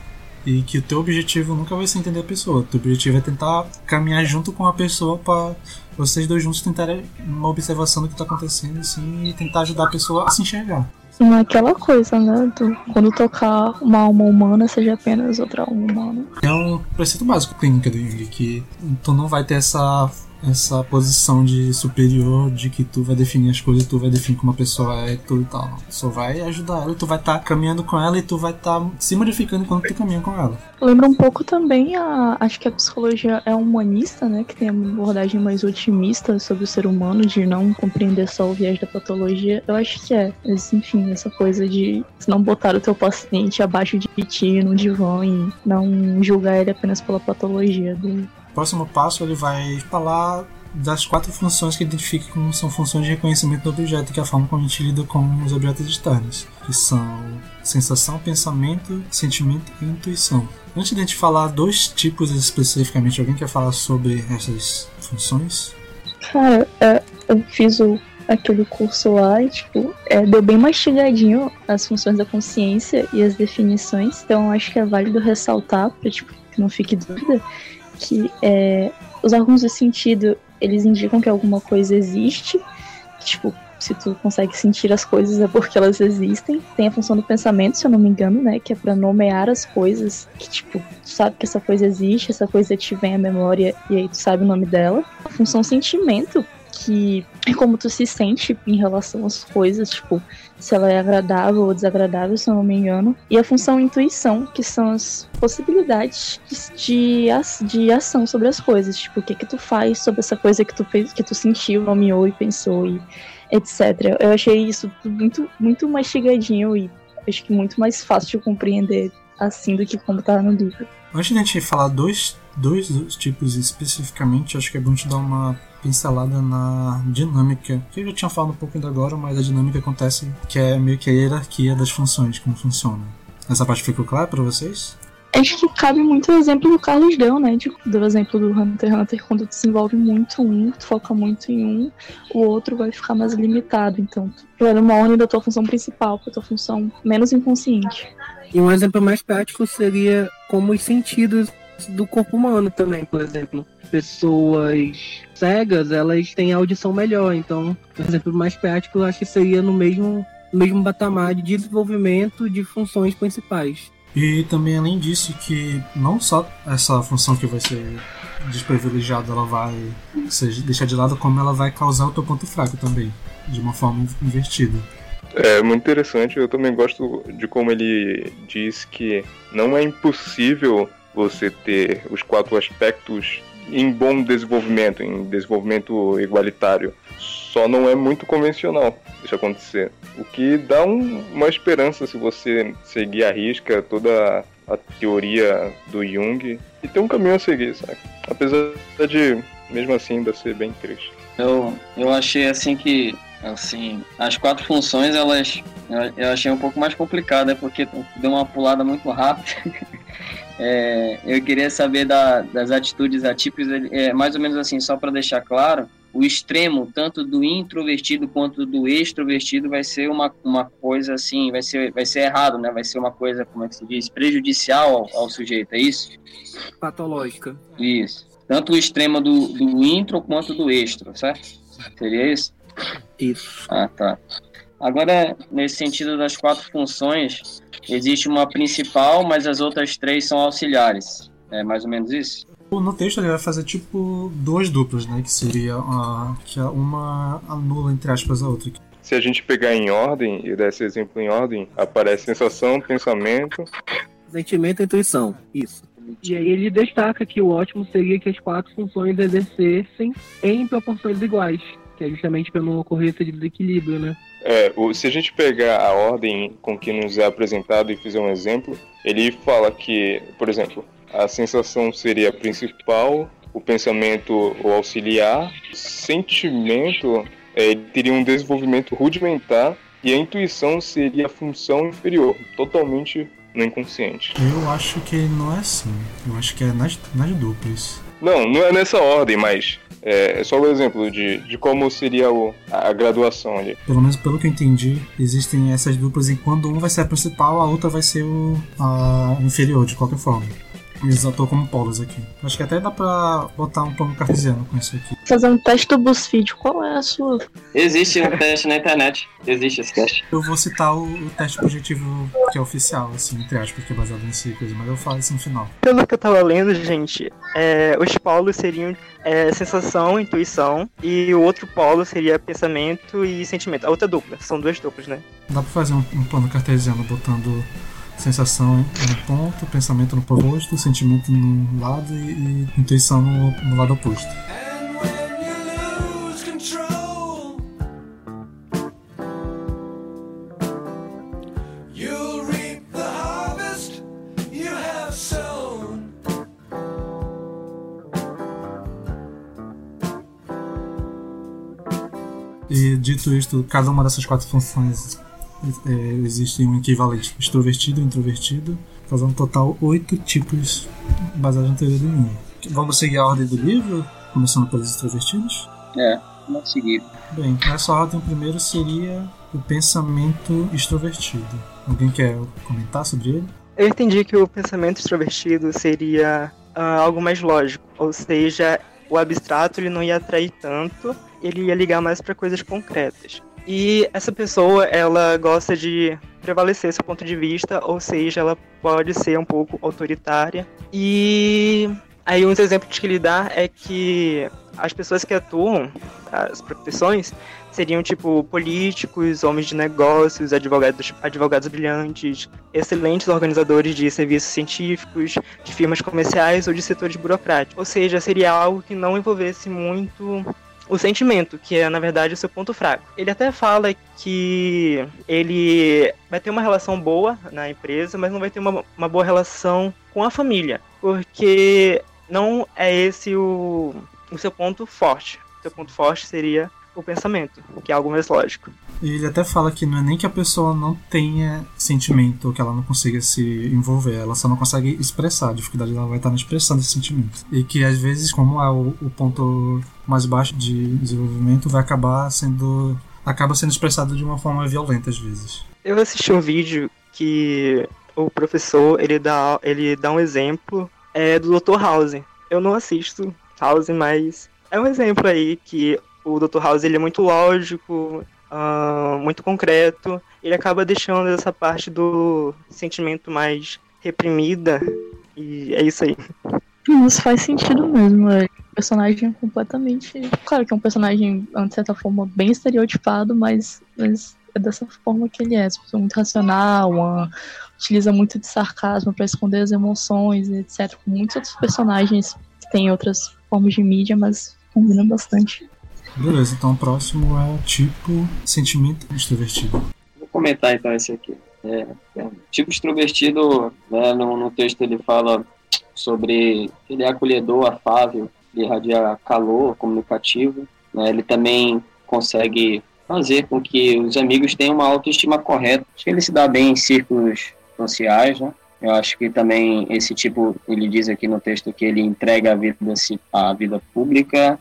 e que o teu objetivo nunca vai ser entender a pessoa. O teu objetivo é tentar caminhar junto com a pessoa para vocês dois juntos tentarem uma observação do que está acontecendo assim, e tentar ajudar a pessoa a se enxergar. Não é aquela coisa, né? Do, quando tocar uma alma humana, seja apenas outra alma humana. É um preceito básico clínica do Jung, que tu não vai ter essa essa posição de superior, de que tu vai definir as coisas, tu vai definir como a pessoa é e tudo e tal. Tu só vai ajudar ela tu vai estar caminhando com ela e tu vai estar se modificando enquanto tu caminha com ela. Lembra um pouco também a. Acho que a psicologia é humanista, né? Que tem uma abordagem mais otimista sobre o ser humano, de não compreender só o viés da patologia. Eu acho que é. Mas, enfim, essa coisa de não botar o teu paciente abaixo de ti no divã e não julgar ele apenas pela patologia dele. Próximo passo ele vai falar das quatro funções que identifica como são funções de reconhecimento do objeto, que é a forma como a gente lida com os objetos externos, que são sensação, pensamento, sentimento e intuição. Antes de a gente falar dois tipos especificamente, alguém quer falar sobre essas funções? Cara, é, eu fiz o, aquele curso lá e, tipo, é, deu bem mastigadinho as funções da consciência e as definições, então acho que é válido ressaltar, pra, tipo, que não fique dúvida, que é, os órgãos de sentido eles indicam que alguma coisa existe. Tipo, se tu consegue sentir as coisas é porque elas existem. Tem a função do pensamento, se eu não me engano, né? Que é pra nomear as coisas. Que, tipo, tu sabe que essa coisa existe, essa coisa te vem à memória e aí tu sabe o nome dela. A função sentimento, que é como tu se sente em relação às coisas, tipo, se ela é agradável ou desagradável, se eu não me engano. E a função intuição, que são as possibilidades de, de ação sobre as coisas, tipo, o que que tu faz sobre essa coisa que tu fez, que tu sentiu, nomeou e pensou e etc. Eu achei isso muito muito mastigadinho e acho que muito mais fácil de compreender assim do que como tá no livro. Antes de a gente falar dois, dois tipos especificamente, acho que é bom te dar uma pincelada na dinâmica, que eu já tinha falado um pouco ainda agora, mas a dinâmica acontece que é meio que a hierarquia das funções, como funciona. Essa parte ficou clara para vocês? Acho que cabe muito o exemplo do Carlos deu, né? De, do exemplo do Hunter x Hunter, quando tu desenvolve muito um, tu foca muito em um, o outro vai ficar mais limitado. Então, tu vai numa ordem da tua função principal pra tua função menos inconsciente. E um exemplo mais prático seria como os sentidos do corpo humano também, por exemplo. Pessoas cegas, elas têm audição melhor. Então, por exemplo, mais prático, eu acho que seria no mesmo, no mesmo patamar de desenvolvimento de funções principais. E também além disso que não só essa função que vai ser desprivilegiada ela vai ser deixar de lado, como ela vai causar o teu ponto fraco também, de uma forma invertida. É muito interessante, eu também gosto de como ele diz que não é impossível você ter os quatro aspectos em bom desenvolvimento, em desenvolvimento igualitário. Só não é muito convencional isso acontecer. O que dá um, uma esperança se você seguir a risca toda a teoria do Jung e ter um caminho a seguir, sabe? Apesar de, mesmo assim, ainda ser bem triste. Eu, eu achei assim que assim as quatro funções elas eu achei um pouco mais complicada porque deu uma pulada muito rápida É, eu queria saber da, das atitudes atípicas, é, mais ou menos assim, só para deixar claro, o extremo, tanto do introvertido quanto do extrovertido, vai ser uma, uma coisa assim, vai ser, vai ser errado, né? Vai ser uma coisa, como é que se diz, prejudicial ao, ao sujeito, é isso? Patológica. Isso. Tanto o extremo do, do intro quanto do extro, certo? Seria isso? Isso. Ah, tá. Agora, nesse sentido das quatro funções, existe uma principal, mas as outras três são auxiliares. É mais ou menos isso? No texto ele vai fazer tipo duas duplas, né? Que seria a, que uma anula, entre aspas, a outra. Se a gente pegar em ordem e der esse exemplo em ordem, aparece sensação, pensamento. Sentimento e intuição. Isso. E aí ele destaca que o ótimo seria que as quatro funções exercessem em proporções iguais, que é justamente para não ocorrer esse desequilíbrio, né? É, se a gente pegar a ordem com que nos é apresentado e fizer um exemplo, ele fala que, por exemplo, a sensação seria a principal, o pensamento o auxiliar, o sentimento é, teria um desenvolvimento rudimentar e a intuição seria a função inferior, totalmente no inconsciente. Eu acho que não é assim. Eu acho que é nas, nas duplas. Não, não é nessa ordem, mas é, é só o um exemplo de, de como seria o, a graduação ali. Pelo menos pelo que eu entendi, existem essas duplas e quando um vai ser a principal, a outra vai ser o a inferior, de qualquer forma. Eles atuam como polos aqui. Acho que até dá pra botar um plano cartesiano com isso aqui. Fazer um teste do BuzzFeed. Qual é a sua? Existe um teste na internet. Existe esse teste. Eu vou citar o, o teste projetivo que é oficial, assim, entre aspas, que é baseado nesse coisa, mas eu falo isso no final. Pelo que eu tava lendo, gente, é, os polos seriam é, sensação, intuição, e o outro polo seria pensamento e sentimento. A outra dupla, são duas duplas, né? Dá pra fazer um, um plano cartesiano botando sensação no ponto, pensamento no oposto, sentimento no lado e, e intuição no, no lado oposto. E dito isto, cada uma dessas quatro funções é, existe um equivalente extrovertido e introvertido, fazendo um total oito tipos baseados na teoria do Jung. Vamos seguir a ordem do livro, começando pelos extrovertidos? É, vamos seguir. Bem, nessa ordem, o primeiro seria o pensamento extrovertido. Alguém quer comentar sobre ele? Eu entendi que o pensamento extrovertido seria ah, algo mais lógico, ou seja, o abstrato ele não ia atrair tanto, ele ia ligar mais para coisas concretas. E essa pessoa, ela gosta de prevalecer seu ponto de vista, ou seja, ela pode ser um pouco autoritária. E aí uns exemplos que ele dá é que as pessoas que atuam, as profissões, seriam tipo políticos, homens de negócios, advogados, advogados brilhantes, excelentes organizadores de serviços científicos, de firmas comerciais ou de setores burocráticos. Ou seja, seria algo que não envolvesse muito o sentimento, que é na verdade o seu ponto fraco. Ele até fala que ele vai ter uma relação boa na empresa, mas não vai ter uma, uma boa relação com a família, porque não é esse o, o seu ponto forte. O seu ponto forte seria o pensamento, que é algo mais lógico. E ele até fala que não é nem que a pessoa não tenha sentimento que ela não consiga se envolver, ela só não consegue expressar, a dificuldade dela vai estar na expressão desse sentimento. E que às vezes, como é o, o ponto mais baixo de desenvolvimento, vai acabar sendo. acaba sendo expressado de uma forma violenta às vezes. Eu assisti um vídeo que o professor ele dá, ele dá um exemplo é, do Dr. House. Eu não assisto House, mas é um exemplo aí que o Dr. House ele é muito lógico, ah, muito concreto. Ele acaba deixando essa parte do sentimento mais reprimida. E é isso aí. Isso faz sentido mesmo. É um personagem completamente. Claro que é um personagem, de certa forma, bem estereotipado, mas, mas é dessa forma que ele é. Essa pessoa muito racional, uma- utiliza muito de sarcasmo para esconder as emoções, etc. Com muitos outros personagens que têm outras formas de mídia, mas combina bastante. Beleza, então o próximo é o tipo sentimento extrovertido. Vou comentar então esse aqui. É, é, tipo extrovertido, né, no, no texto ele fala sobre ele é acolhedor, afável, ele irradia calor, comunicativo. né, ele também consegue fazer com que os amigos tenham uma autoestima correta. Acho que ele se dá bem em círculos sociais, né? Eu acho que também esse tipo, ele diz aqui no texto que ele entrega a vida, a vida pública,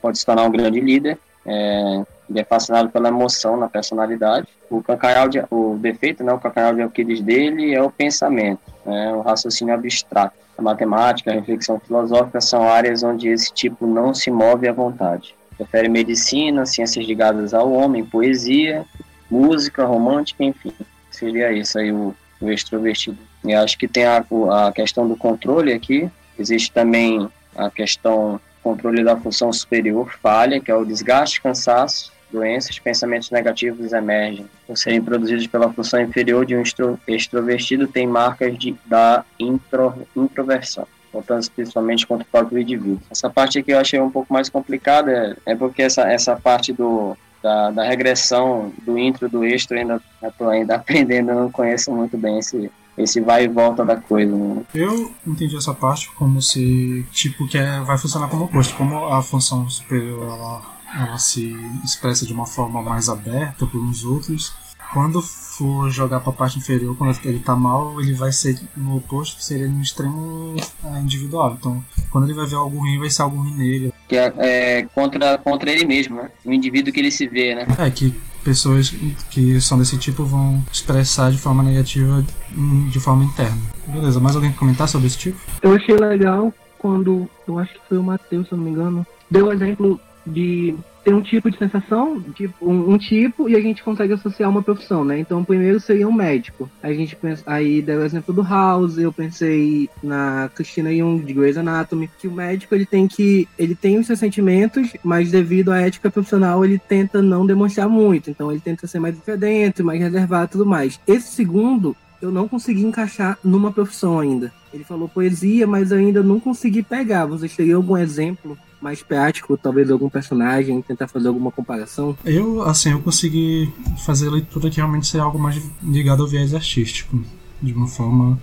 pode se tornar um grande líder. É, ele é fascinado pela emoção na personalidade. O calcanhar de, o defeito, né, o calcanhar de Aquiles dele é o pensamento, né, o raciocínio abstrato. A matemática, a reflexão filosófica são áreas onde esse tipo não se move à vontade. Prefere medicina, ciências ligadas ao homem, poesia, música, romântica, enfim. Seria isso aí o, o extrovertido. E acho que tem a, a questão do controle aqui. Existe também a questão controle da função superior falha, que é o desgaste, cansaço, doenças, pensamentos negativos emergem. Por serem produzidos pela função inferior de um extro, extrovertido, tem marcas de, da intro, introversão, voltando principalmente contra o próprio indivíduo. Essa parte aqui eu achei um pouco mais complicada, é porque essa, essa parte do, da, da regressão do intro do extra ainda estou ainda aprendendo, não conheço muito bem esse, esse vai e volta da coisa. Né? Eu entendi essa parte como se, tipo, que é, vai funcionar como oposto. Como a função superior ela, ela se expressa de uma forma mais aberta por uns outros, quando for jogar para a parte inferior, quando ele tá mal, ele vai ser no oposto, que seria no extremo é, individual. Então, quando ele vai ver algo ruim, vai ser algo ruim nele. Que é, é contra, contra ele mesmo, né? O indivíduo que ele se vê, né? É, que pessoas que são desse tipo vão expressar de forma negativa hum, de forma interna. Beleza, mais alguém comentar sobre esse tipo? Eu achei legal quando, eu acho que foi o Matheus, se eu não me engano, deu o exemplo de ter um tipo de sensação, tipo, um, um tipo, e a gente consegue associar uma profissão, né? Então, primeiro seria um médico. A gente pensa, aí deu o exemplo do House, eu pensei na Christina Jung, de Grey's Anatomy, que o médico, ele tem que, ele tem os seus sentimentos, mas devido à ética profissional, ele tenta não demonstrar muito. Então, ele tenta ser mais diferente, mais reservado e tudo mais. Esse segundo, eu não consegui encaixar numa profissão ainda. Ele falou poesia, mas ainda não consegui pegar. Vocês teriam algum exemplo mais prático, talvez algum personagem, tentar fazer alguma comparação? Eu, assim, eu consegui fazer a leitura que realmente seria algo mais ligado ao viés artístico, de uma forma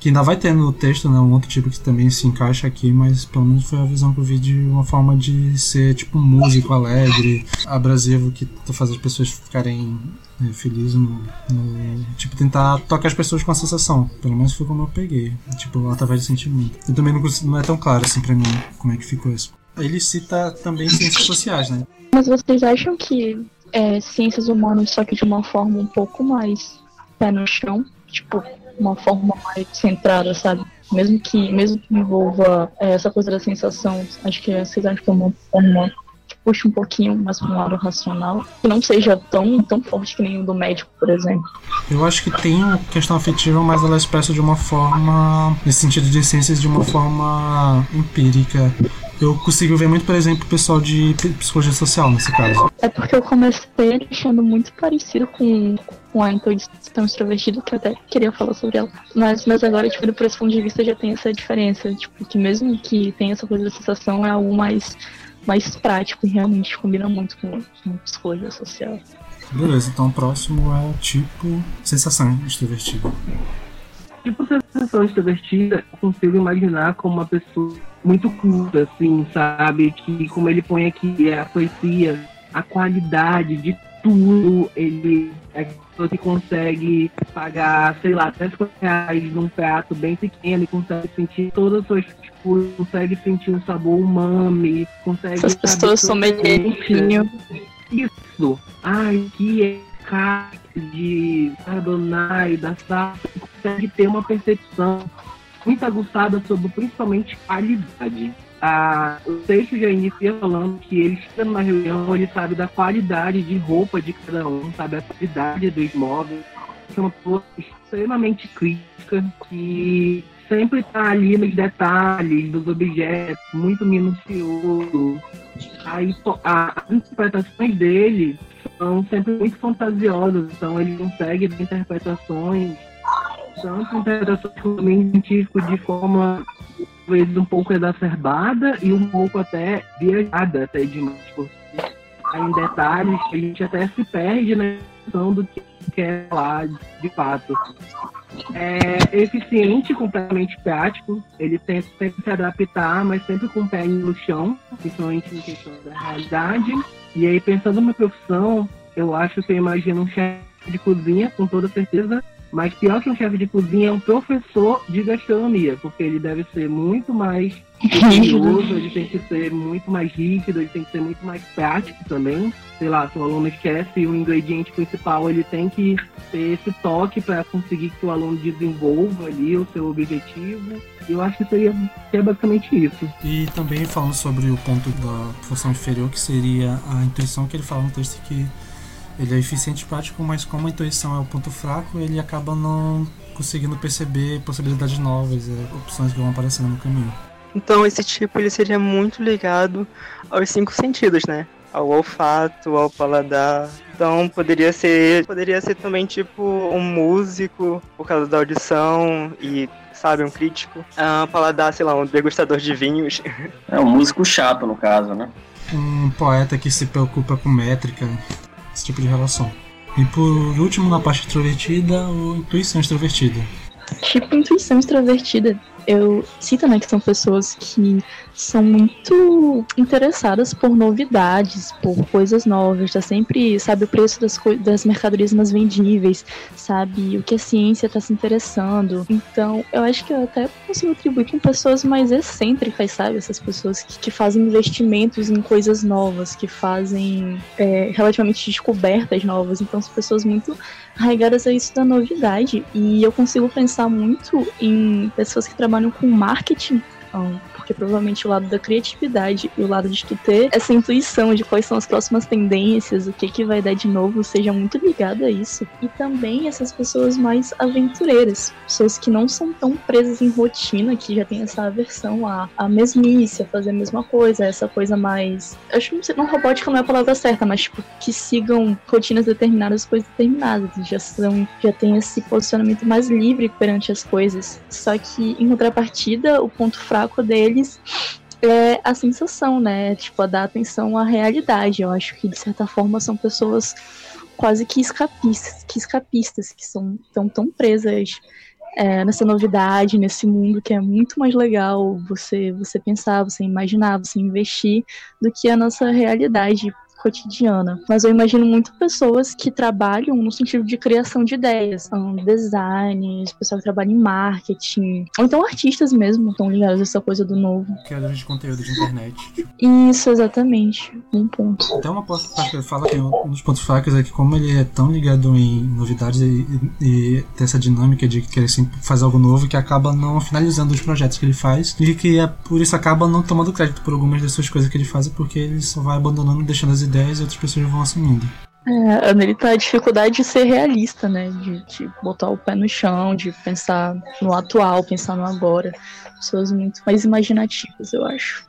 que ainda vai ter no texto, né, um outro tipo que também se encaixa aqui, mas pelo menos foi a visão que eu vi de uma forma de ser tipo um músico alegre, abrasivo, que tenta fazer as pessoas ficarem é, felizes no, no- Tipo, tentar tocar as pessoas com a sensação. Pelo menos foi como eu peguei. Tipo, através de sentimento. Eu também não, não é tão claro assim pra mim como é que ficou isso. Ele cita também ciências sociais, né? Mas vocês acham que é, ciências humanas, só que de uma forma um pouco mais pé no chão? Tipo, uma forma mais centrada, sabe? Mesmo que, mesmo que envolva é, essa coisa da sensação, acho que vocês acham que é uma forma puxa um pouquinho mais para um lado racional, que não seja tão, tão forte que nem o do médico, por exemplo. Eu acho que tem uma questão afetiva, mas ela é expressa de uma forma, nesse sentido de ciências, de uma forma empírica. Eu consigo ver muito, por exemplo, o pessoal de psicologia social nesse caso. É porque eu comecei achando muito parecido com, com a intuição extrovertida, que eu até queria falar sobre ela. Mas, mas agora, tipo, por esse ponto de vista, já tem essa diferença. Tipo, que mesmo que tenha essa coisa da sensação, é algo mais, mais prático e realmente combina muito com, com psicologia social. Beleza, então o próximo é o tipo sensação extrovertida. Tipo, sensação extrovertida, eu consigo imaginar como uma pessoa muito culta, assim, sabe? Que, como ele põe aqui, é a poesia, a qualidade de tudo, ele é pessoa que consegue pagar, sei lá, 10 reais num prato bem pequeno e consegue sentir todas as suas consegue sentir um sabor umami, consegue... Essas sabe, pessoas são meio Isso. Ai, que é de Adonai, da Safra, consegue ter uma percepção muito aguçada sobre principalmente qualidade. Ah, o texto já inicia falando que ele chega numa reunião, ele sabe da qualidade de roupa de cada um, sabe a qualidade dos móveis. É uma pessoa extremamente crítica que sempre está ali nos detalhes dos objetos, muito minucioso. Aí, as interpretações dele são sempre muito fantasiosas, então ele consegue dar interpretações, tanto interpretações como meio científico de forma talvez um pouco exacerbada e um pouco até viajada até demais, porque em detalhes a gente até se perde na noção do que quer falar de fato. É eficiente, completamente prático, ele tenta sempre se adaptar, mas sempre com o pé no chão, principalmente em questão da realidade. E aí, pensando na profissão, eu acho que eu imagino um chefe de cozinha, com toda certeza, mas pior que um chefe de cozinha é um professor de gastronomia, porque ele deve ser muito mais rigoroso, ele tem que ser muito mais rígido, ele tem que ser muito mais prático também. Sei lá, se o aluno esquece o ingrediente principal, ele tem que ter esse toque para conseguir que o aluno desenvolva ali o seu objetivo. E eu acho que seria que é basicamente isso. E também falando sobre o ponto da função inferior, que seria a intuição que ele fala no texto que ele é eficiente e prático, mas como a intuição é o ponto fraco, ele acaba não conseguindo perceber possibilidades novas, é, opções que vão aparecendo no caminho. Então esse tipo ele seria muito ligado aos cinco sentidos, né? Ao olfato, ao paladar. Então poderia ser, poderia ser também tipo um músico por causa da audição e sabe um crítico. Ah, paladar, sei lá, um degustador de vinhos. É um músico chato, no caso, né? Um poeta que se preocupa com métrica, esse tipo de relação. E por último, na parte extrovertida, o intuição extrovertida. Tipo intuição extrovertida. Eu sinto né, que são pessoas que são muito interessadas por novidades, por coisas novas, tá sempre, sabe, o preço das, das mercadorias mais vendíveis, sabe, o que a ciência tá se interessando. Então, eu acho que eu até consigo atribuir com pessoas mais excêntricas, sabe, essas pessoas que, que fazem investimentos em coisas novas, que fazem é, relativamente descobertas novas. Então, são pessoas muito arraigadas a isso da novidade. E eu consigo pensar muito em pessoas que trabalham com marketing, ah, porque provavelmente o lado da criatividade e o lado de tu ter essa intuição de quais são as próximas tendências, o que que vai dar de novo, seja muito ligado a isso. E também essas pessoas mais aventureiras, pessoas que não são tão presas em rotina, que já tem essa aversão à, à mesmice, a fazer a mesma coisa, essa coisa mais. Acho que não, não robótica não é a palavra certa, mas tipo, que sigam rotinas determinadas, coisas determinadas, já são, já tem esse posicionamento mais livre perante as coisas. Só que em contrapartida, o ponto fraco deles é a sensação, né? Tipo, a dar atenção à realidade. Eu acho que, de certa forma, são pessoas quase que escapistas, que, escapistas, que são tão, tão presas é, nessa novidade, nesse mundo que é muito mais legal você, você pensar, você imaginar, você investir do que a nossa realidade cotidiana. Mas eu imagino muito pessoas que trabalham no sentido de criação de ideias, um, designers, pessoal que trabalha em marketing, ou então artistas mesmo estão ligados a essa coisa do novo. Criadores de conteúdo de internet. Isso, exatamente. Um ponto. Até uma parte que ele fala que um dos pontos fracos é que como ele é tão ligado em novidades e, e, e tem essa dinâmica de querer sempre fazer algo novo que acaba não finalizando os projetos que ele faz e que é, por isso acaba não tomando crédito por algumas dessas coisas que ele faz porque ele só vai abandonando e deixando as ideias e outras pessoas vão assumindo. É, nele tá a dificuldade de ser realista, né? De, de botar o pé no chão, de pensar no atual, pensar no agora. Pessoas muito mais imaginativas, eu acho.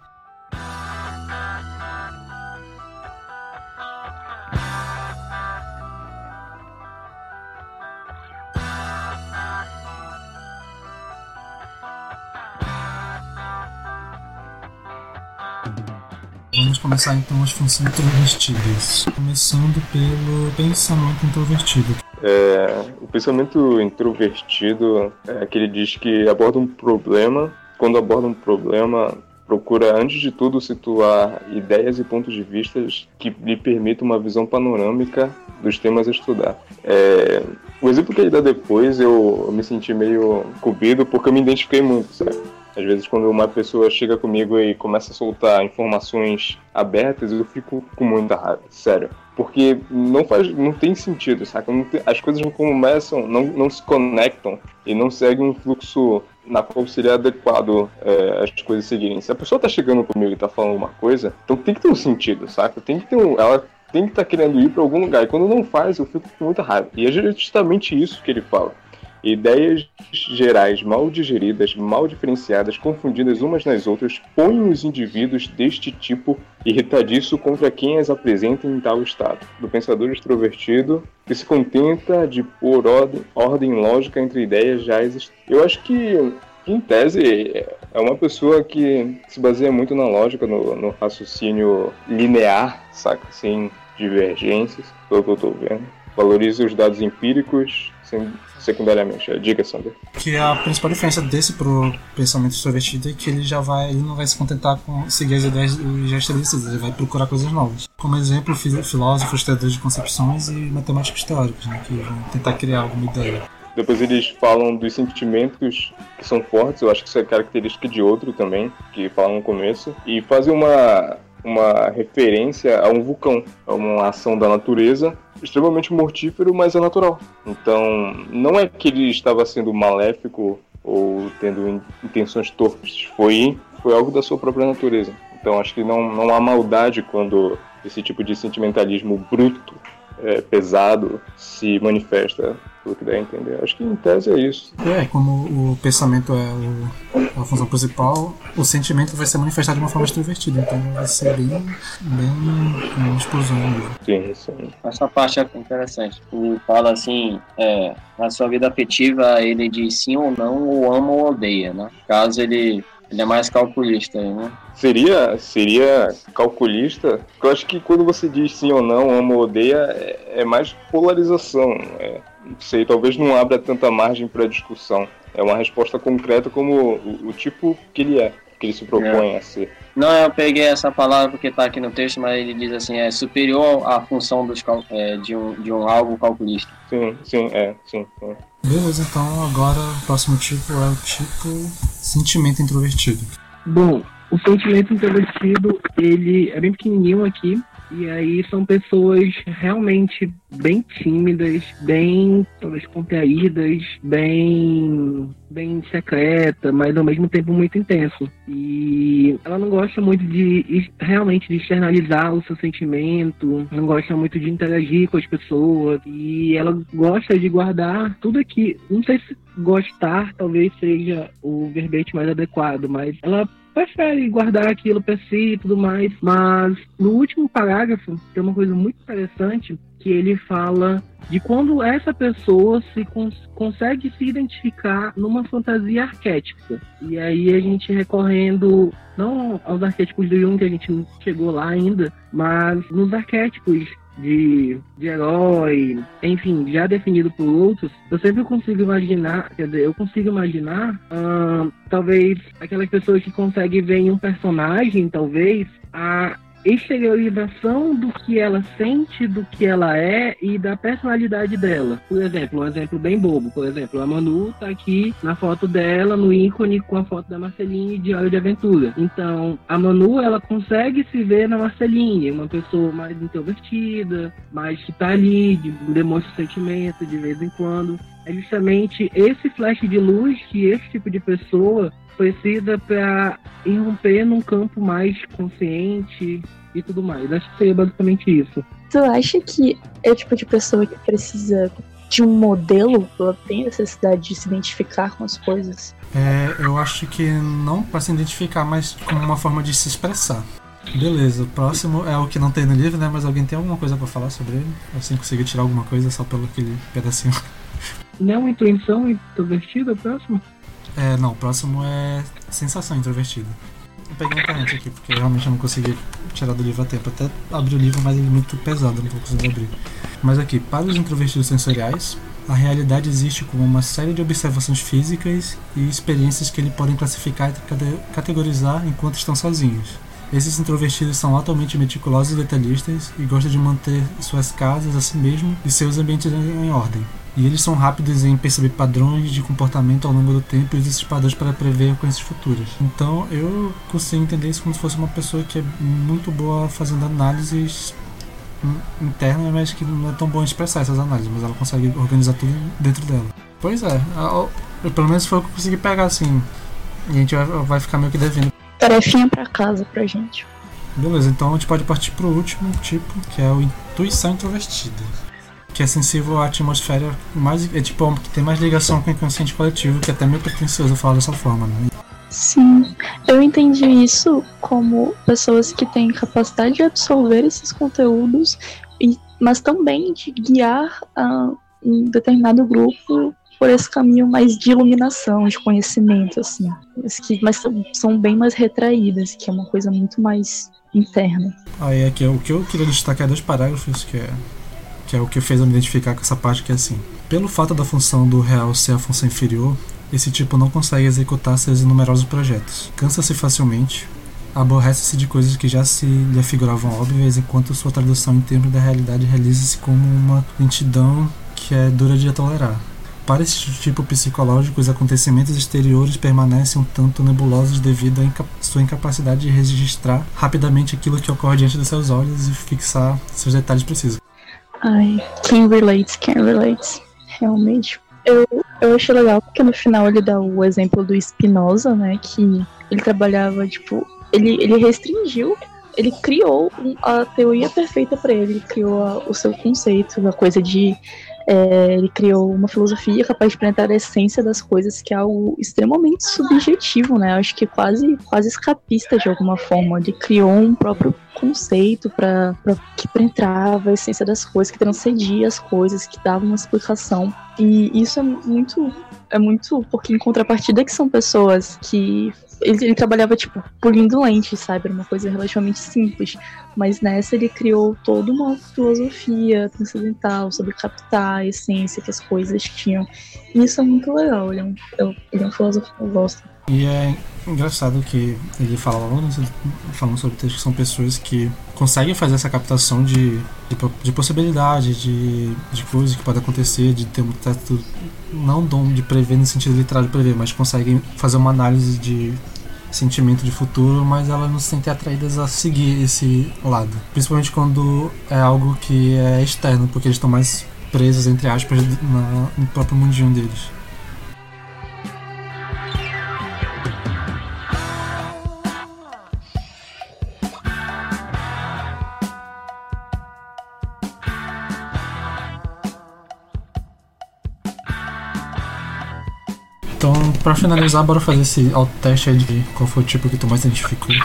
Vamos começar então as funções introvertidas. Começando pelo pensamento introvertido. É, o pensamento introvertido é aquele diz que aborda um problema. Quando aborda um problema, procura antes de tudo situar ideias e pontos de vista que lhe permitam uma visão panorâmica dos temas a estudar. É, o exemplo que ele dá depois, eu, eu me senti meio cubido porque eu me identifiquei muito, certo? Às vezes, quando uma pessoa chega comigo e começa a soltar informações abertas, eu fico com muita raiva, sério. Porque não faz, não tem sentido, saca? Tem- as coisas não começam, não, não se conectam e não seguem um fluxo na qual seria adequado é, as coisas seguirem. Se a pessoa tá chegando comigo e tá falando uma coisa, então tem que ter um sentido, saca? Tem que ter um, ela tem que estar querendo ir para algum lugar. E quando não faz, eu fico com muita raiva. E é justamente isso que ele fala. Ideias gerais mal digeridas, mal diferenciadas, confundidas umas nas outras, põem os indivíduos deste tipo irritadiço contra quem as apresenta em tal estado. Do pensador extrovertido que se contenta de pôr ordem, ordem lógica entre ideias já existentes. Eu acho que, em tese, é uma pessoa que se baseia muito na lógica, no, no raciocínio linear, saca? Sem divergências, pelo que eu tô vendo. Valoriza os dados empíricos, sem, secundariamente. Diga, Sander. Que a principal diferença desse pro pensamento extrovertido é que ele já vai, ele não vai se contentar com seguir as ideias já estabelecidas, ele vai procurar coisas novas. Como exemplo, fil- filósofos, teóricos de concepções e matemáticos teóricos, né, que vão tentar criar alguma ideia. Depois eles falam dos sentimentos que são fortes, eu acho que isso é característica de outro também, que falam no começo, e fazem uma, uma referência a um vulcão, a uma ação da natureza extremamente mortífero, mas é natural. Então, não é que ele estava sendo maléfico ou tendo in- intenções torpes, foi, foi algo da sua própria natureza. Então, acho que não, não há maldade quando esse tipo de sentimentalismo bruto, é, pesado, se manifesta, pelo que dá a entender. Acho que em tese é isso. É, como o pensamento é o- a função principal, o sentimento vai ser manifestado de uma forma extrovertida, então vai ser bem, bem explosão mesmo. Sim, sim. Essa parte é interessante. Tu fala assim, é, na sua vida afetiva, ele diz sim ou não, ou ama ou odeia, né? Caso ele, ele é mais calculista aí, né? Seria, seria calculista? Eu acho que quando você diz sim ou não, ama ou odeia, é, é mais polarização. É, não sei, talvez não abra tanta margem para discussão. É uma resposta concreta como o, o tipo que ele é, que ele se propõe a ser. Não, eu peguei essa palavra porque tá aqui no texto, mas ele diz assim, é superior à função dos é, de, um, de um algo calculista. Sim, sim, é, sim. sim. Beleza, então agora o próximo tipo é o tipo sentimento introvertido. Bom, o sentimento introvertido, ele é bem pequenininho aqui. E aí são pessoas realmente bem tímidas, bem talvez contraídas, bem bem secreta, mas ao mesmo tempo muito intenso. E ela não gosta muito de realmente de externalizar o seu sentimento, não gosta muito de interagir com as pessoas e ela gosta de guardar tudo aqui. Não sei se gostar talvez seja o verbete mais adequado, mas ela prefere guardar aquilo para si e tudo mais. Mas no último parágrafo tem uma coisa muito interessante que ele fala de quando essa pessoa se cons- consegue se identificar numa fantasia arquétipa. E aí a gente recorrendo não aos arquétipos do Jung, que a gente não chegou lá ainda, mas nos arquétipos de, de herói, enfim, já definido por outros, eu sempre consigo imaginar, quer dizer, eu consigo imaginar, talvez, aquelas pessoas que conseguem ver em um personagem, talvez, a exteriorização do que ela sente, do que ela é e da personalidade dela. Por exemplo, um exemplo bem bobo, por exemplo, a Manu tá aqui na foto dela, no ícone com a foto da Marceline de Hora de Aventura. Então, a Manu, ela consegue se ver na Marceline, uma pessoa mais introvertida, mais que tá ali, de, demonstra sentimento de vez em quando. É justamente esse flash de luz que esse tipo de pessoa precisa para irromper num campo mais consciente e tudo mais. Acho que seria basicamente isso. Tu acha que é o tipo de pessoa que precisa de um modelo? Ela tem necessidade de se identificar com as coisas? É, eu acho que não para se identificar, mas como uma forma de se expressar. Beleza, o próximo é o que não tem no livro, né? Mas alguém tem alguma coisa pra falar sobre ele? Assim, conseguiu tirar alguma coisa só pelo aquele pedacinho. Não intuição introvertida, próximo? É, não, o próximo é sensação introvertida. Eu peguei na internet aqui, porque realmente eu não consegui tirar do livro a tempo. Até abri o livro, mas ele é muito pesado, não vou conseguir abrir. Mas aqui, para os introvertidos sensoriais, a realidade existe como uma série de observações físicas e experiências que eles podem classificar e cate- categorizar enquanto estão sozinhos. Esses introvertidos são altamente meticulosos e detalhistas e gostam de manter suas casas a si mesmo e seus ambientes em ordem. E eles são rápidos em perceber padrões de comportamento ao longo do tempo e usam esses padrões para prever ocorrências futuras. Então eu consigo entender isso como se fosse uma pessoa que é muito boa fazendo análises in- internas, mas que não é tão boa em expressar essas análises, mas ela consegue organizar tudo dentro dela. Pois é, eu- pelo menos foi o que eu consegui pegar assim. E a gente vai, vai ficar meio que devendo. Tarefinha pra casa pra gente. Beleza, então a gente pode partir pro último tipo, que é o intuição introvertida. Que é sensível à atmosfera mais. É tipo, que tem mais ligação com o inconsciente coletivo, que é até meio pretencioso falar dessa forma, né? Sim, eu entendi isso como pessoas que têm capacidade de absorver esses conteúdos, e, mas também de guiar ah, um determinado grupo por esse caminho mais de iluminação, de conhecimento, assim. Mas, que, mas são, são bem mais retraídas, que é uma coisa muito mais interna. Aí aqui, o que eu queria destacar é dois parágrafos, que é, que é o que fez eu me identificar com essa parte, que é assim. Pelo fato da função do real ser a função inferior, esse tipo não consegue executar seus inumerosos projetos. Cansa-se facilmente, aborrece-se de coisas que já se lhe afiguravam óbvias, enquanto sua tradução em termos da realidade realiza-se como uma lentidão que é dura de tolerar. Para esse tipo psicológico, os acontecimentos exteriores permanecem um tanto nebulosos devido à inca- sua incapacidade de registrar rapidamente aquilo que ocorre diante dos seus olhos e fixar seus detalhes precisos. Ai, quem relates, quem relates, realmente. Eu, eu achei legal porque no final ele dá o exemplo do Spinoza, né, que ele trabalhava, tipo, ele, ele restringiu, ele criou a teoria perfeita para ele, ele criou a- o seu conceito, a coisa de. É, ele criou uma filosofia capaz de penetrar a essência das coisas, que é algo extremamente subjetivo, né? Acho que quase, quase escapista de alguma forma. Ele criou um próprio conceito para que penetrava a essência das coisas, que transcendia as coisas, que dava uma explicação. E isso é muito é muito porque em contrapartida que são pessoas que ele, ele trabalhava tipo polindo lentes, sabe, era uma coisa relativamente simples, mas nessa ele criou toda uma filosofia transcendental sobre captar a essência que as coisas tinham. E isso é muito legal, ele é um, ele é um filósofo que eu gosto. E é engraçado que ele fala falando sobre texto que são pessoas que conseguem fazer essa captação de, de, de possibilidade, de, de coisas que podem acontecer, de ter um teto, não dom de prever no sentido literal de prever, mas conseguem fazer uma análise de sentimento de futuro, mas elas não se sentem atraídas a seguir esse lado. Principalmente quando é algo que é externo, porque eles estão mais presos, entre aspas, na, no próprio mundinho deles. Pra finalizar, bora fazer esse autoteste aí de qual foi o tipo que tu mais identificou.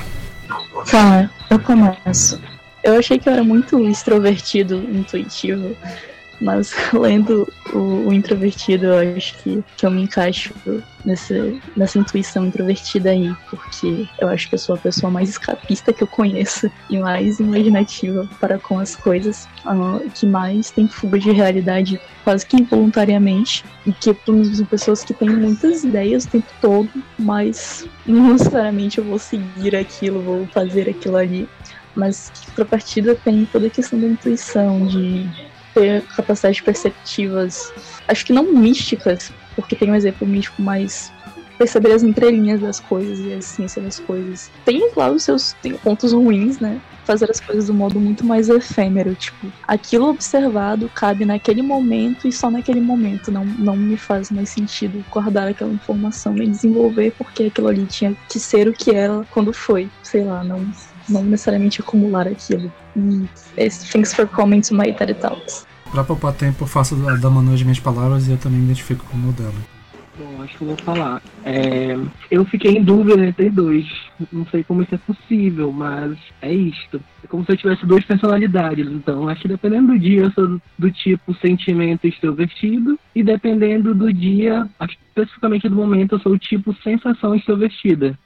Tá, eu começo. Eu achei que eu era muito extrovertido, intuitivo, mas lendo o, o introvertido, eu acho que, que eu me encaixo nessa, nessa intuição introvertida aí, porque eu acho que eu sou a pessoa mais escapista que eu conheço e mais imaginativa para com as coisas, ah, que mais tem fuga de realidade quase que involuntariamente, e que são pessoas que têm muitas ideias o tempo todo, mas não necessariamente eu vou seguir aquilo, vou fazer aquilo ali. Mas que contrapartida tem toda a questão da intuição, de ter capacidades perceptivas, acho que não místicas, porque tem um exemplo místico, mas perceber as entrelinhas das coisas e a essência das coisas. Tem lá os seus tem pontos ruins, né? Fazer as coisas do modo muito mais efêmero, tipo, aquilo observado cabe naquele momento e só naquele momento. Não, não me faz mais sentido guardar aquela informação e desenvolver porque aquilo ali tinha que ser o que era quando foi. Sei lá, não, não necessariamente acumular aquilo. E thanks for coming to my TED Talks. Pra poupar tempo, eu faço da, da Manu as minhas palavras e eu também me identifico com o dela. Bom, acho que eu vou falar. É, eu fiquei em dúvida entre dois. Não sei como isso é possível, mas é isto. É como se eu tivesse duas personalidades. Então, acho que dependendo do dia, eu sou do, do tipo sentimento extrovertido. E dependendo do dia, especificamente do momento, eu sou o tipo sensação extrovertida.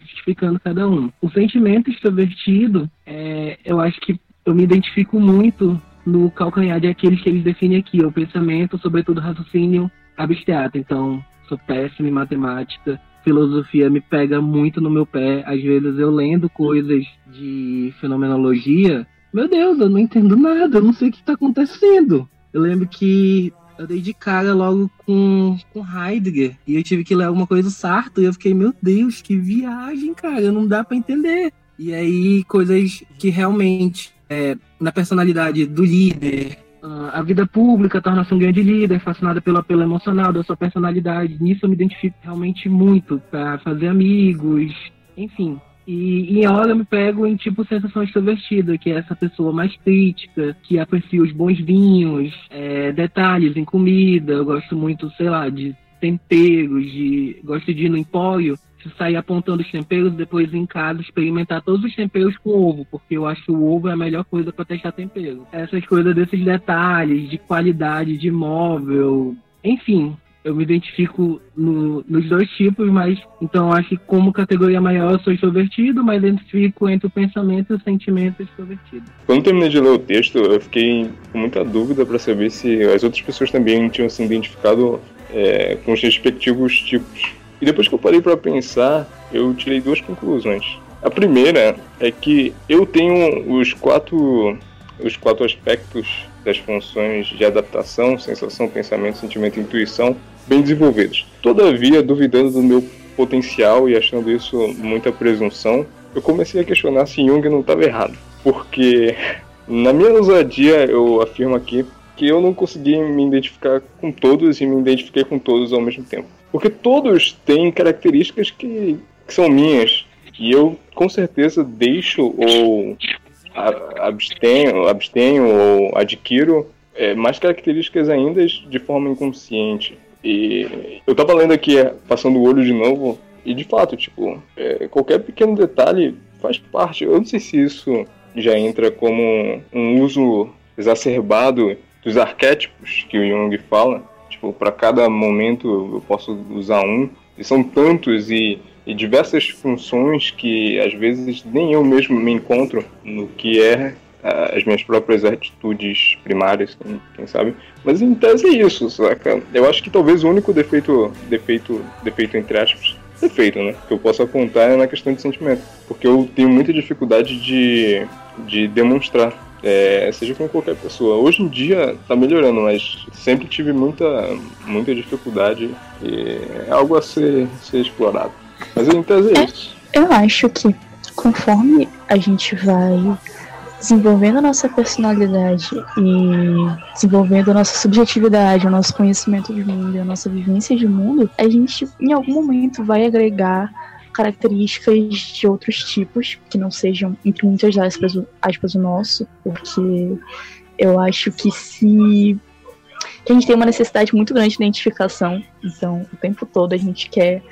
Justificando cada um. O sentimento extrovertido, é, eu acho que eu me identifico muito no calcanhar de aqueles que eles definem aqui, o pensamento, sobretudo raciocínio abstrato. Então, sou péssimo em matemática, filosofia me pega muito no meu pé. Às vezes eu lendo coisas de fenomenologia, meu Deus, eu não entendo nada, eu não sei o que está acontecendo. Eu lembro que eu dei de cara logo com, com Heidegger e eu tive que ler alguma coisa do Sartre e eu fiquei, meu Deus, que viagem, cara, não dá para entender. E aí, coisas que realmente, é, na personalidade do líder, ah, a vida pública torna-se um grande líder, fascinada pelo apelo emocional da sua personalidade. Nisso eu me identifico realmente muito, para fazer amigos, enfim. E em hora eu me pego em tipo sensação extrovertida, que é essa pessoa mais crítica, que aprecia os bons vinhos, é, detalhes em comida. Eu gosto muito, sei lá, de temperos, de gosto de ir no empório, sair apontando os temperos, depois em casa experimentar todos os temperos com ovo, porque eu acho o ovo é a melhor coisa para testar tempero. Essas coisas desses detalhes, de qualidade de móvel, enfim, eu me identifico no- nos dois tipos, mas então acho que como categoria maior eu sou extrovertido, mas identifico entre o pensamento e o sentimento extrovertido. Quando terminei de ler o texto, eu fiquei com muita dúvida para saber se as outras pessoas também tinham se identificado é, com os respectivos tipos. E depois que eu parei para pensar, eu tirei duas conclusões. A primeira é que eu tenho os quatro, os quatro aspectos das funções de adaptação, sensação, pensamento, sentimento e intuição bem desenvolvidos. Todavia, duvidando do meu potencial e achando isso muita presunção, eu comecei a questionar se Jung não estava errado. Porque, na minha ousadia, eu afirmo aqui que eu não consegui me identificar com todos e me identifiquei com todos ao mesmo tempo. Porque todos têm características que, que são minhas. E eu, com certeza, deixo ou abstenho, abstenho ou adquiro é, mais características ainda de forma inconsciente. E eu tava lendo aqui, é, passando o olho de novo, e de fato, tipo, é, qualquer pequeno detalhe faz parte. Eu não sei se isso já entra como um uso exacerbado dos arquétipos que o Jung fala. Tipo, para cada momento eu posso usar um. E são tantos e, e diversas funções que às vezes nem eu mesmo me encontro no que é ah, as minhas próprias atitudes primárias, quem, sabe. Mas em tese é isso, saca? Eu acho que talvez o único defeito, defeito, defeito entre aspas, defeito, né? Que eu posso apontar é na questão de sentimento. Porque eu tenho muita dificuldade de, de demonstrar. é, seja com qualquer pessoa. Hoje em dia tá melhorando, mas sempre tive muita, muita dificuldade e é algo a ser, ser explorado. Mas em tese é. Eu acho que conforme a gente vai desenvolvendo a nossa personalidade e desenvolvendo a nossa subjetividade, o nosso conhecimento de mundo e a nossa vivência de mundo, a gente em algum momento vai agregar características de outros tipos que não sejam, entre muitas aspas, o- aspas o nosso, porque eu acho que se que a gente tem uma necessidade muito grande de identificação, então o tempo todo a gente quer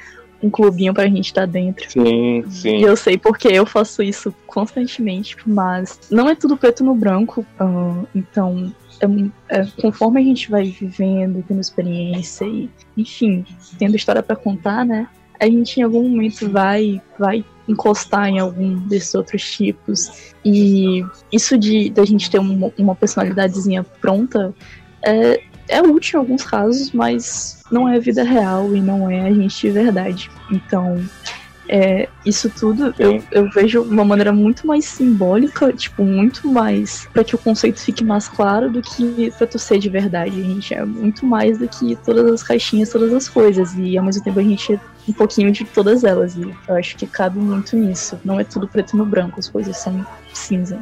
um clubinho pra gente estar dentro. Sim, sim. E eu sei porque eu faço isso constantemente, mas não é tudo preto no branco. ah, então, é é, conforme a gente vai vivendo, tendo experiência e, enfim, tendo história pra contar, né? A gente em algum momento vai, vai encostar em algum desses outros tipos. E isso de da gente ter uma, uma personalidadezinha pronta é, é útil em alguns casos, mas não é a vida real e não é a gente de verdade. Então, é, isso tudo eu, eu vejo de uma maneira muito mais simbólica, tipo, muito mais para que o conceito fique mais claro do que pra tu ser de verdade. A gente é muito mais do que todas as caixinhas, todas as coisas, e ao mesmo tempo a gente é um pouquinho de todas elas, e eu acho que cabe muito nisso. Não é tudo preto no branco, as coisas são cinza.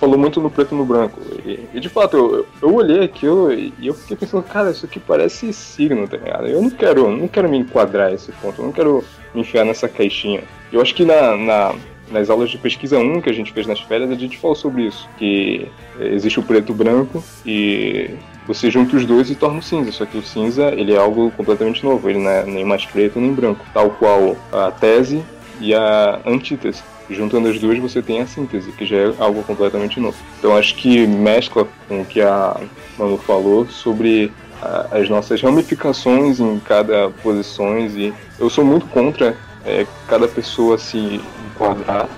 Falou muito no preto e no branco. E, e, de fato, eu, eu- olhei aquilo e eu fiquei pensando, cara, isso aqui parece signo, tá ligado? Eu não quero, não quero me enquadrar esse ponto, eu não quero me enfiar nessa caixinha. Eu acho que na, na- nas aulas de pesquisa 1 que a gente fez nas férias, a gente falou sobre isso, que existe o preto e o branco e você junta os dois e torna o cinza, só que o cinza ele é algo completamente novo, ele não é nem mais preto nem branco, tal qual a tese e a antítese. Juntando as duas, você tem a síntese, que já é algo completamente novo. Então, acho que mescla com o que a Manu falou sobre ah, as nossas ramificações em cada posições e eu sou muito contra eh, cada pessoa se enquadrar.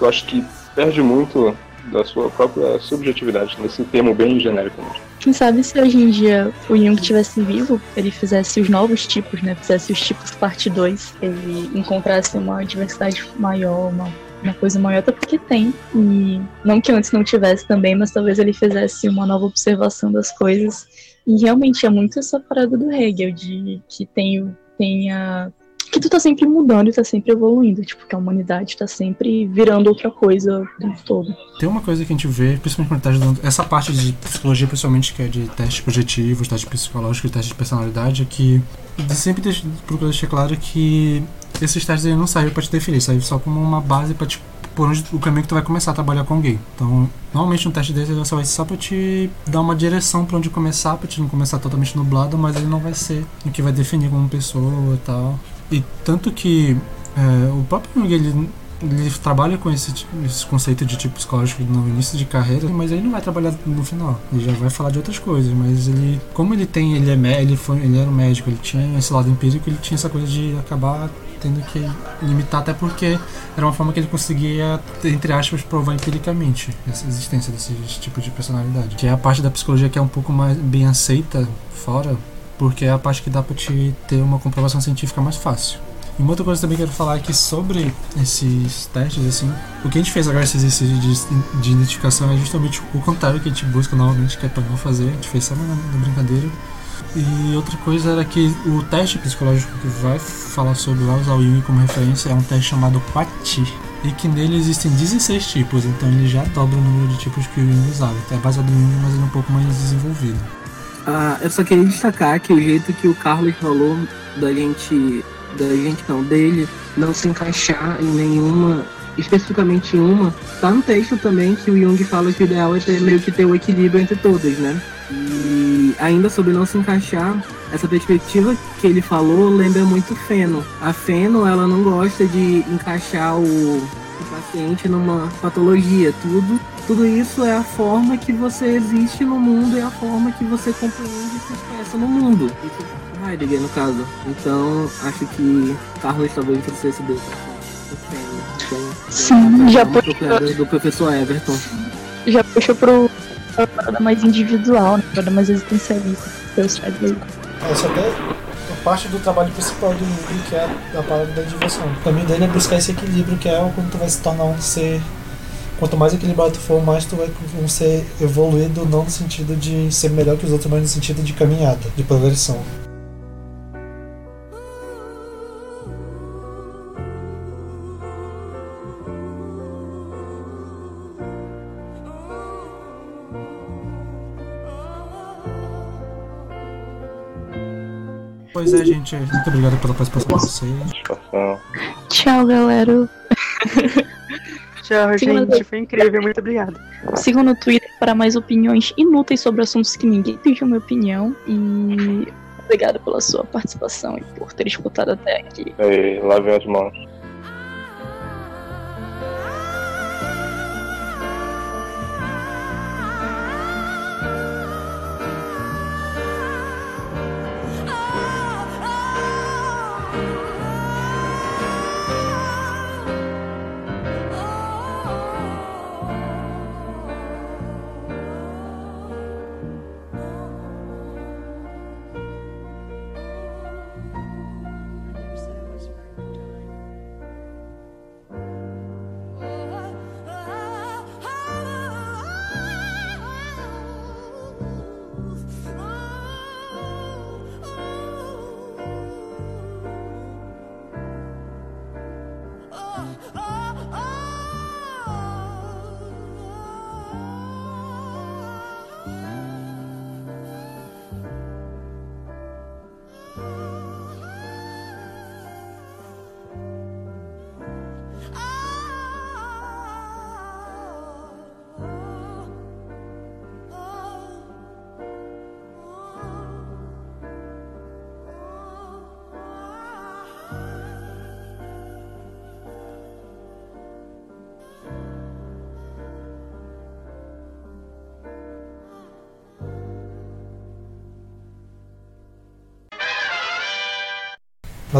Eu acho que perde muito da sua própria subjetividade, nesse termo bem genérico mesmo. Quem sabe se hoje em dia o Jung estivesse vivo, ele fizesse os novos tipos, né? Fizesse os tipos parte 2, ele encontrasse uma diversidade maior, uma, uma coisa maior, até porque tem. E não que antes não tivesse também, mas talvez ele fizesse uma nova observação das coisas. E realmente é muito essa parada do Hegel, de que tem, tem a. Que tu tá sempre mudando e tá sempre evoluindo. Tipo, que a humanidade tá sempre virando outra coisa o tempo todo. Tem uma coisa que a gente vê, principalmente quando tá estudando essa parte de psicologia, principalmente, que é de testes projetivos, testes psicológicos, testes de personalidade, é que sempre procura deixar claro que esses testes não servem pra te definir, servem só como uma base pra te por onde o caminho que tu vai começar a trabalhar com alguém. Então, normalmente um teste desse só vai ser só pra te dar uma direção pra onde começar, pra te não começar totalmente nublado, mas ele não vai ser o que vai definir como pessoa e tal. E tanto que é, o próprio Jung, ele ele trabalha com esse, esse conceito de tipo psicológico no início de carreira, mas ele não vai trabalhar no final. Ele já vai falar de outras coisas, mas ele, como ele tem, ele é ele foi, ele era um médico, ele tinha esse lado empírico, ele tinha essa coisa de acabar tendo que limitar até porque era uma forma que ele conseguia, entre aspas, provar empiricamente essa existência desse tipo de personalidade. Que é a parte da psicologia que é um pouco mais bem aceita fora, porque é a parte que dá pra te ter uma comprovação científica mais fácil. E uma outra coisa também que eu quero falar que sobre esses testes, assim, o que a gente fez agora, esse exercício de, de identificação, é justamente o contrário que a gente busca normalmente, que é pra não fazer. A gente fez só na, na brincadeira. E outra coisa era que o teste psicológico que vai falar sobre, vai usar o Jung como referência, é um teste chamado Quati. E que nele existem 16 tipos, então ele já dobra o número de tipos que o Jung usava. É baseado no Jung, mas ele é um pouco mais desenvolvido. Ah, eu só queria destacar que o jeito que o Carlos falou da gente, da gente não, dele não se encaixar em nenhuma, especificamente em uma, tá no texto também que o Jung fala que o ideal é ter, meio que ter o equilíbrio entre todas, né? E ainda sobre não se encaixar, essa perspectiva que ele falou lembra muito Feno. A Feno, ela não gosta de encaixar o, paciente numa patologia. Tudo, tudo isso é a forma que você existe no mundo e a forma que você compreende e se expressa no mundo. Isso é Heidegger, no caso. Então, acho que Carlos talvez trouxesse dessa forma. Então, Sim, já foi puxou, do professor Everton. já puxou pro pra parada mais individual, né? Parada mais existencialista. Eu sei daí. Essa até é parte do trabalho principal do livro, que é a parada da diversão. O caminho dele é buscar esse equilíbrio, que é quando tu vai se tornar um ser. Quanto mais equilibrado tu for, mais tu vai ser evoluído, não no sentido de ser melhor que os outros, mas no sentido de caminhada, de progressão. Pois é, gente. Muito obrigado pela participação de vocês. Tchau, galera. Tchau, Sim, mas gente. Foi incrível. Muito obrigada. Sigam no Twitter para mais opiniões inúteis sobre assuntos que ninguém pediu minha opinião. E obrigado pela sua participação e por ter escutado até aqui. Aí, lavem as mãos.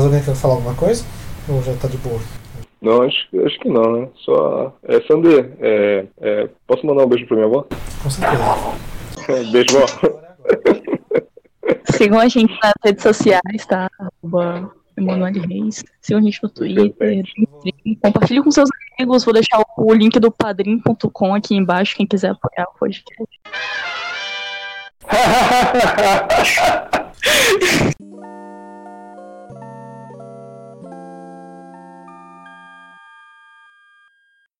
Alguém quer falar alguma coisa? Ou já tá de boa? Não, acho, acho que não, né? Só. É, Sander, é, é, posso mandar um beijo pra minha avó? Com certeza. beijo, vó. Sigam a gente nas redes sociais, tá? Arroba Emanuele Reis. Sigam a gente no Twitter. Compartilhe com seus amigos. Vou deixar o link do padrim.com aqui embaixo, quem quiser apoiar o podcast.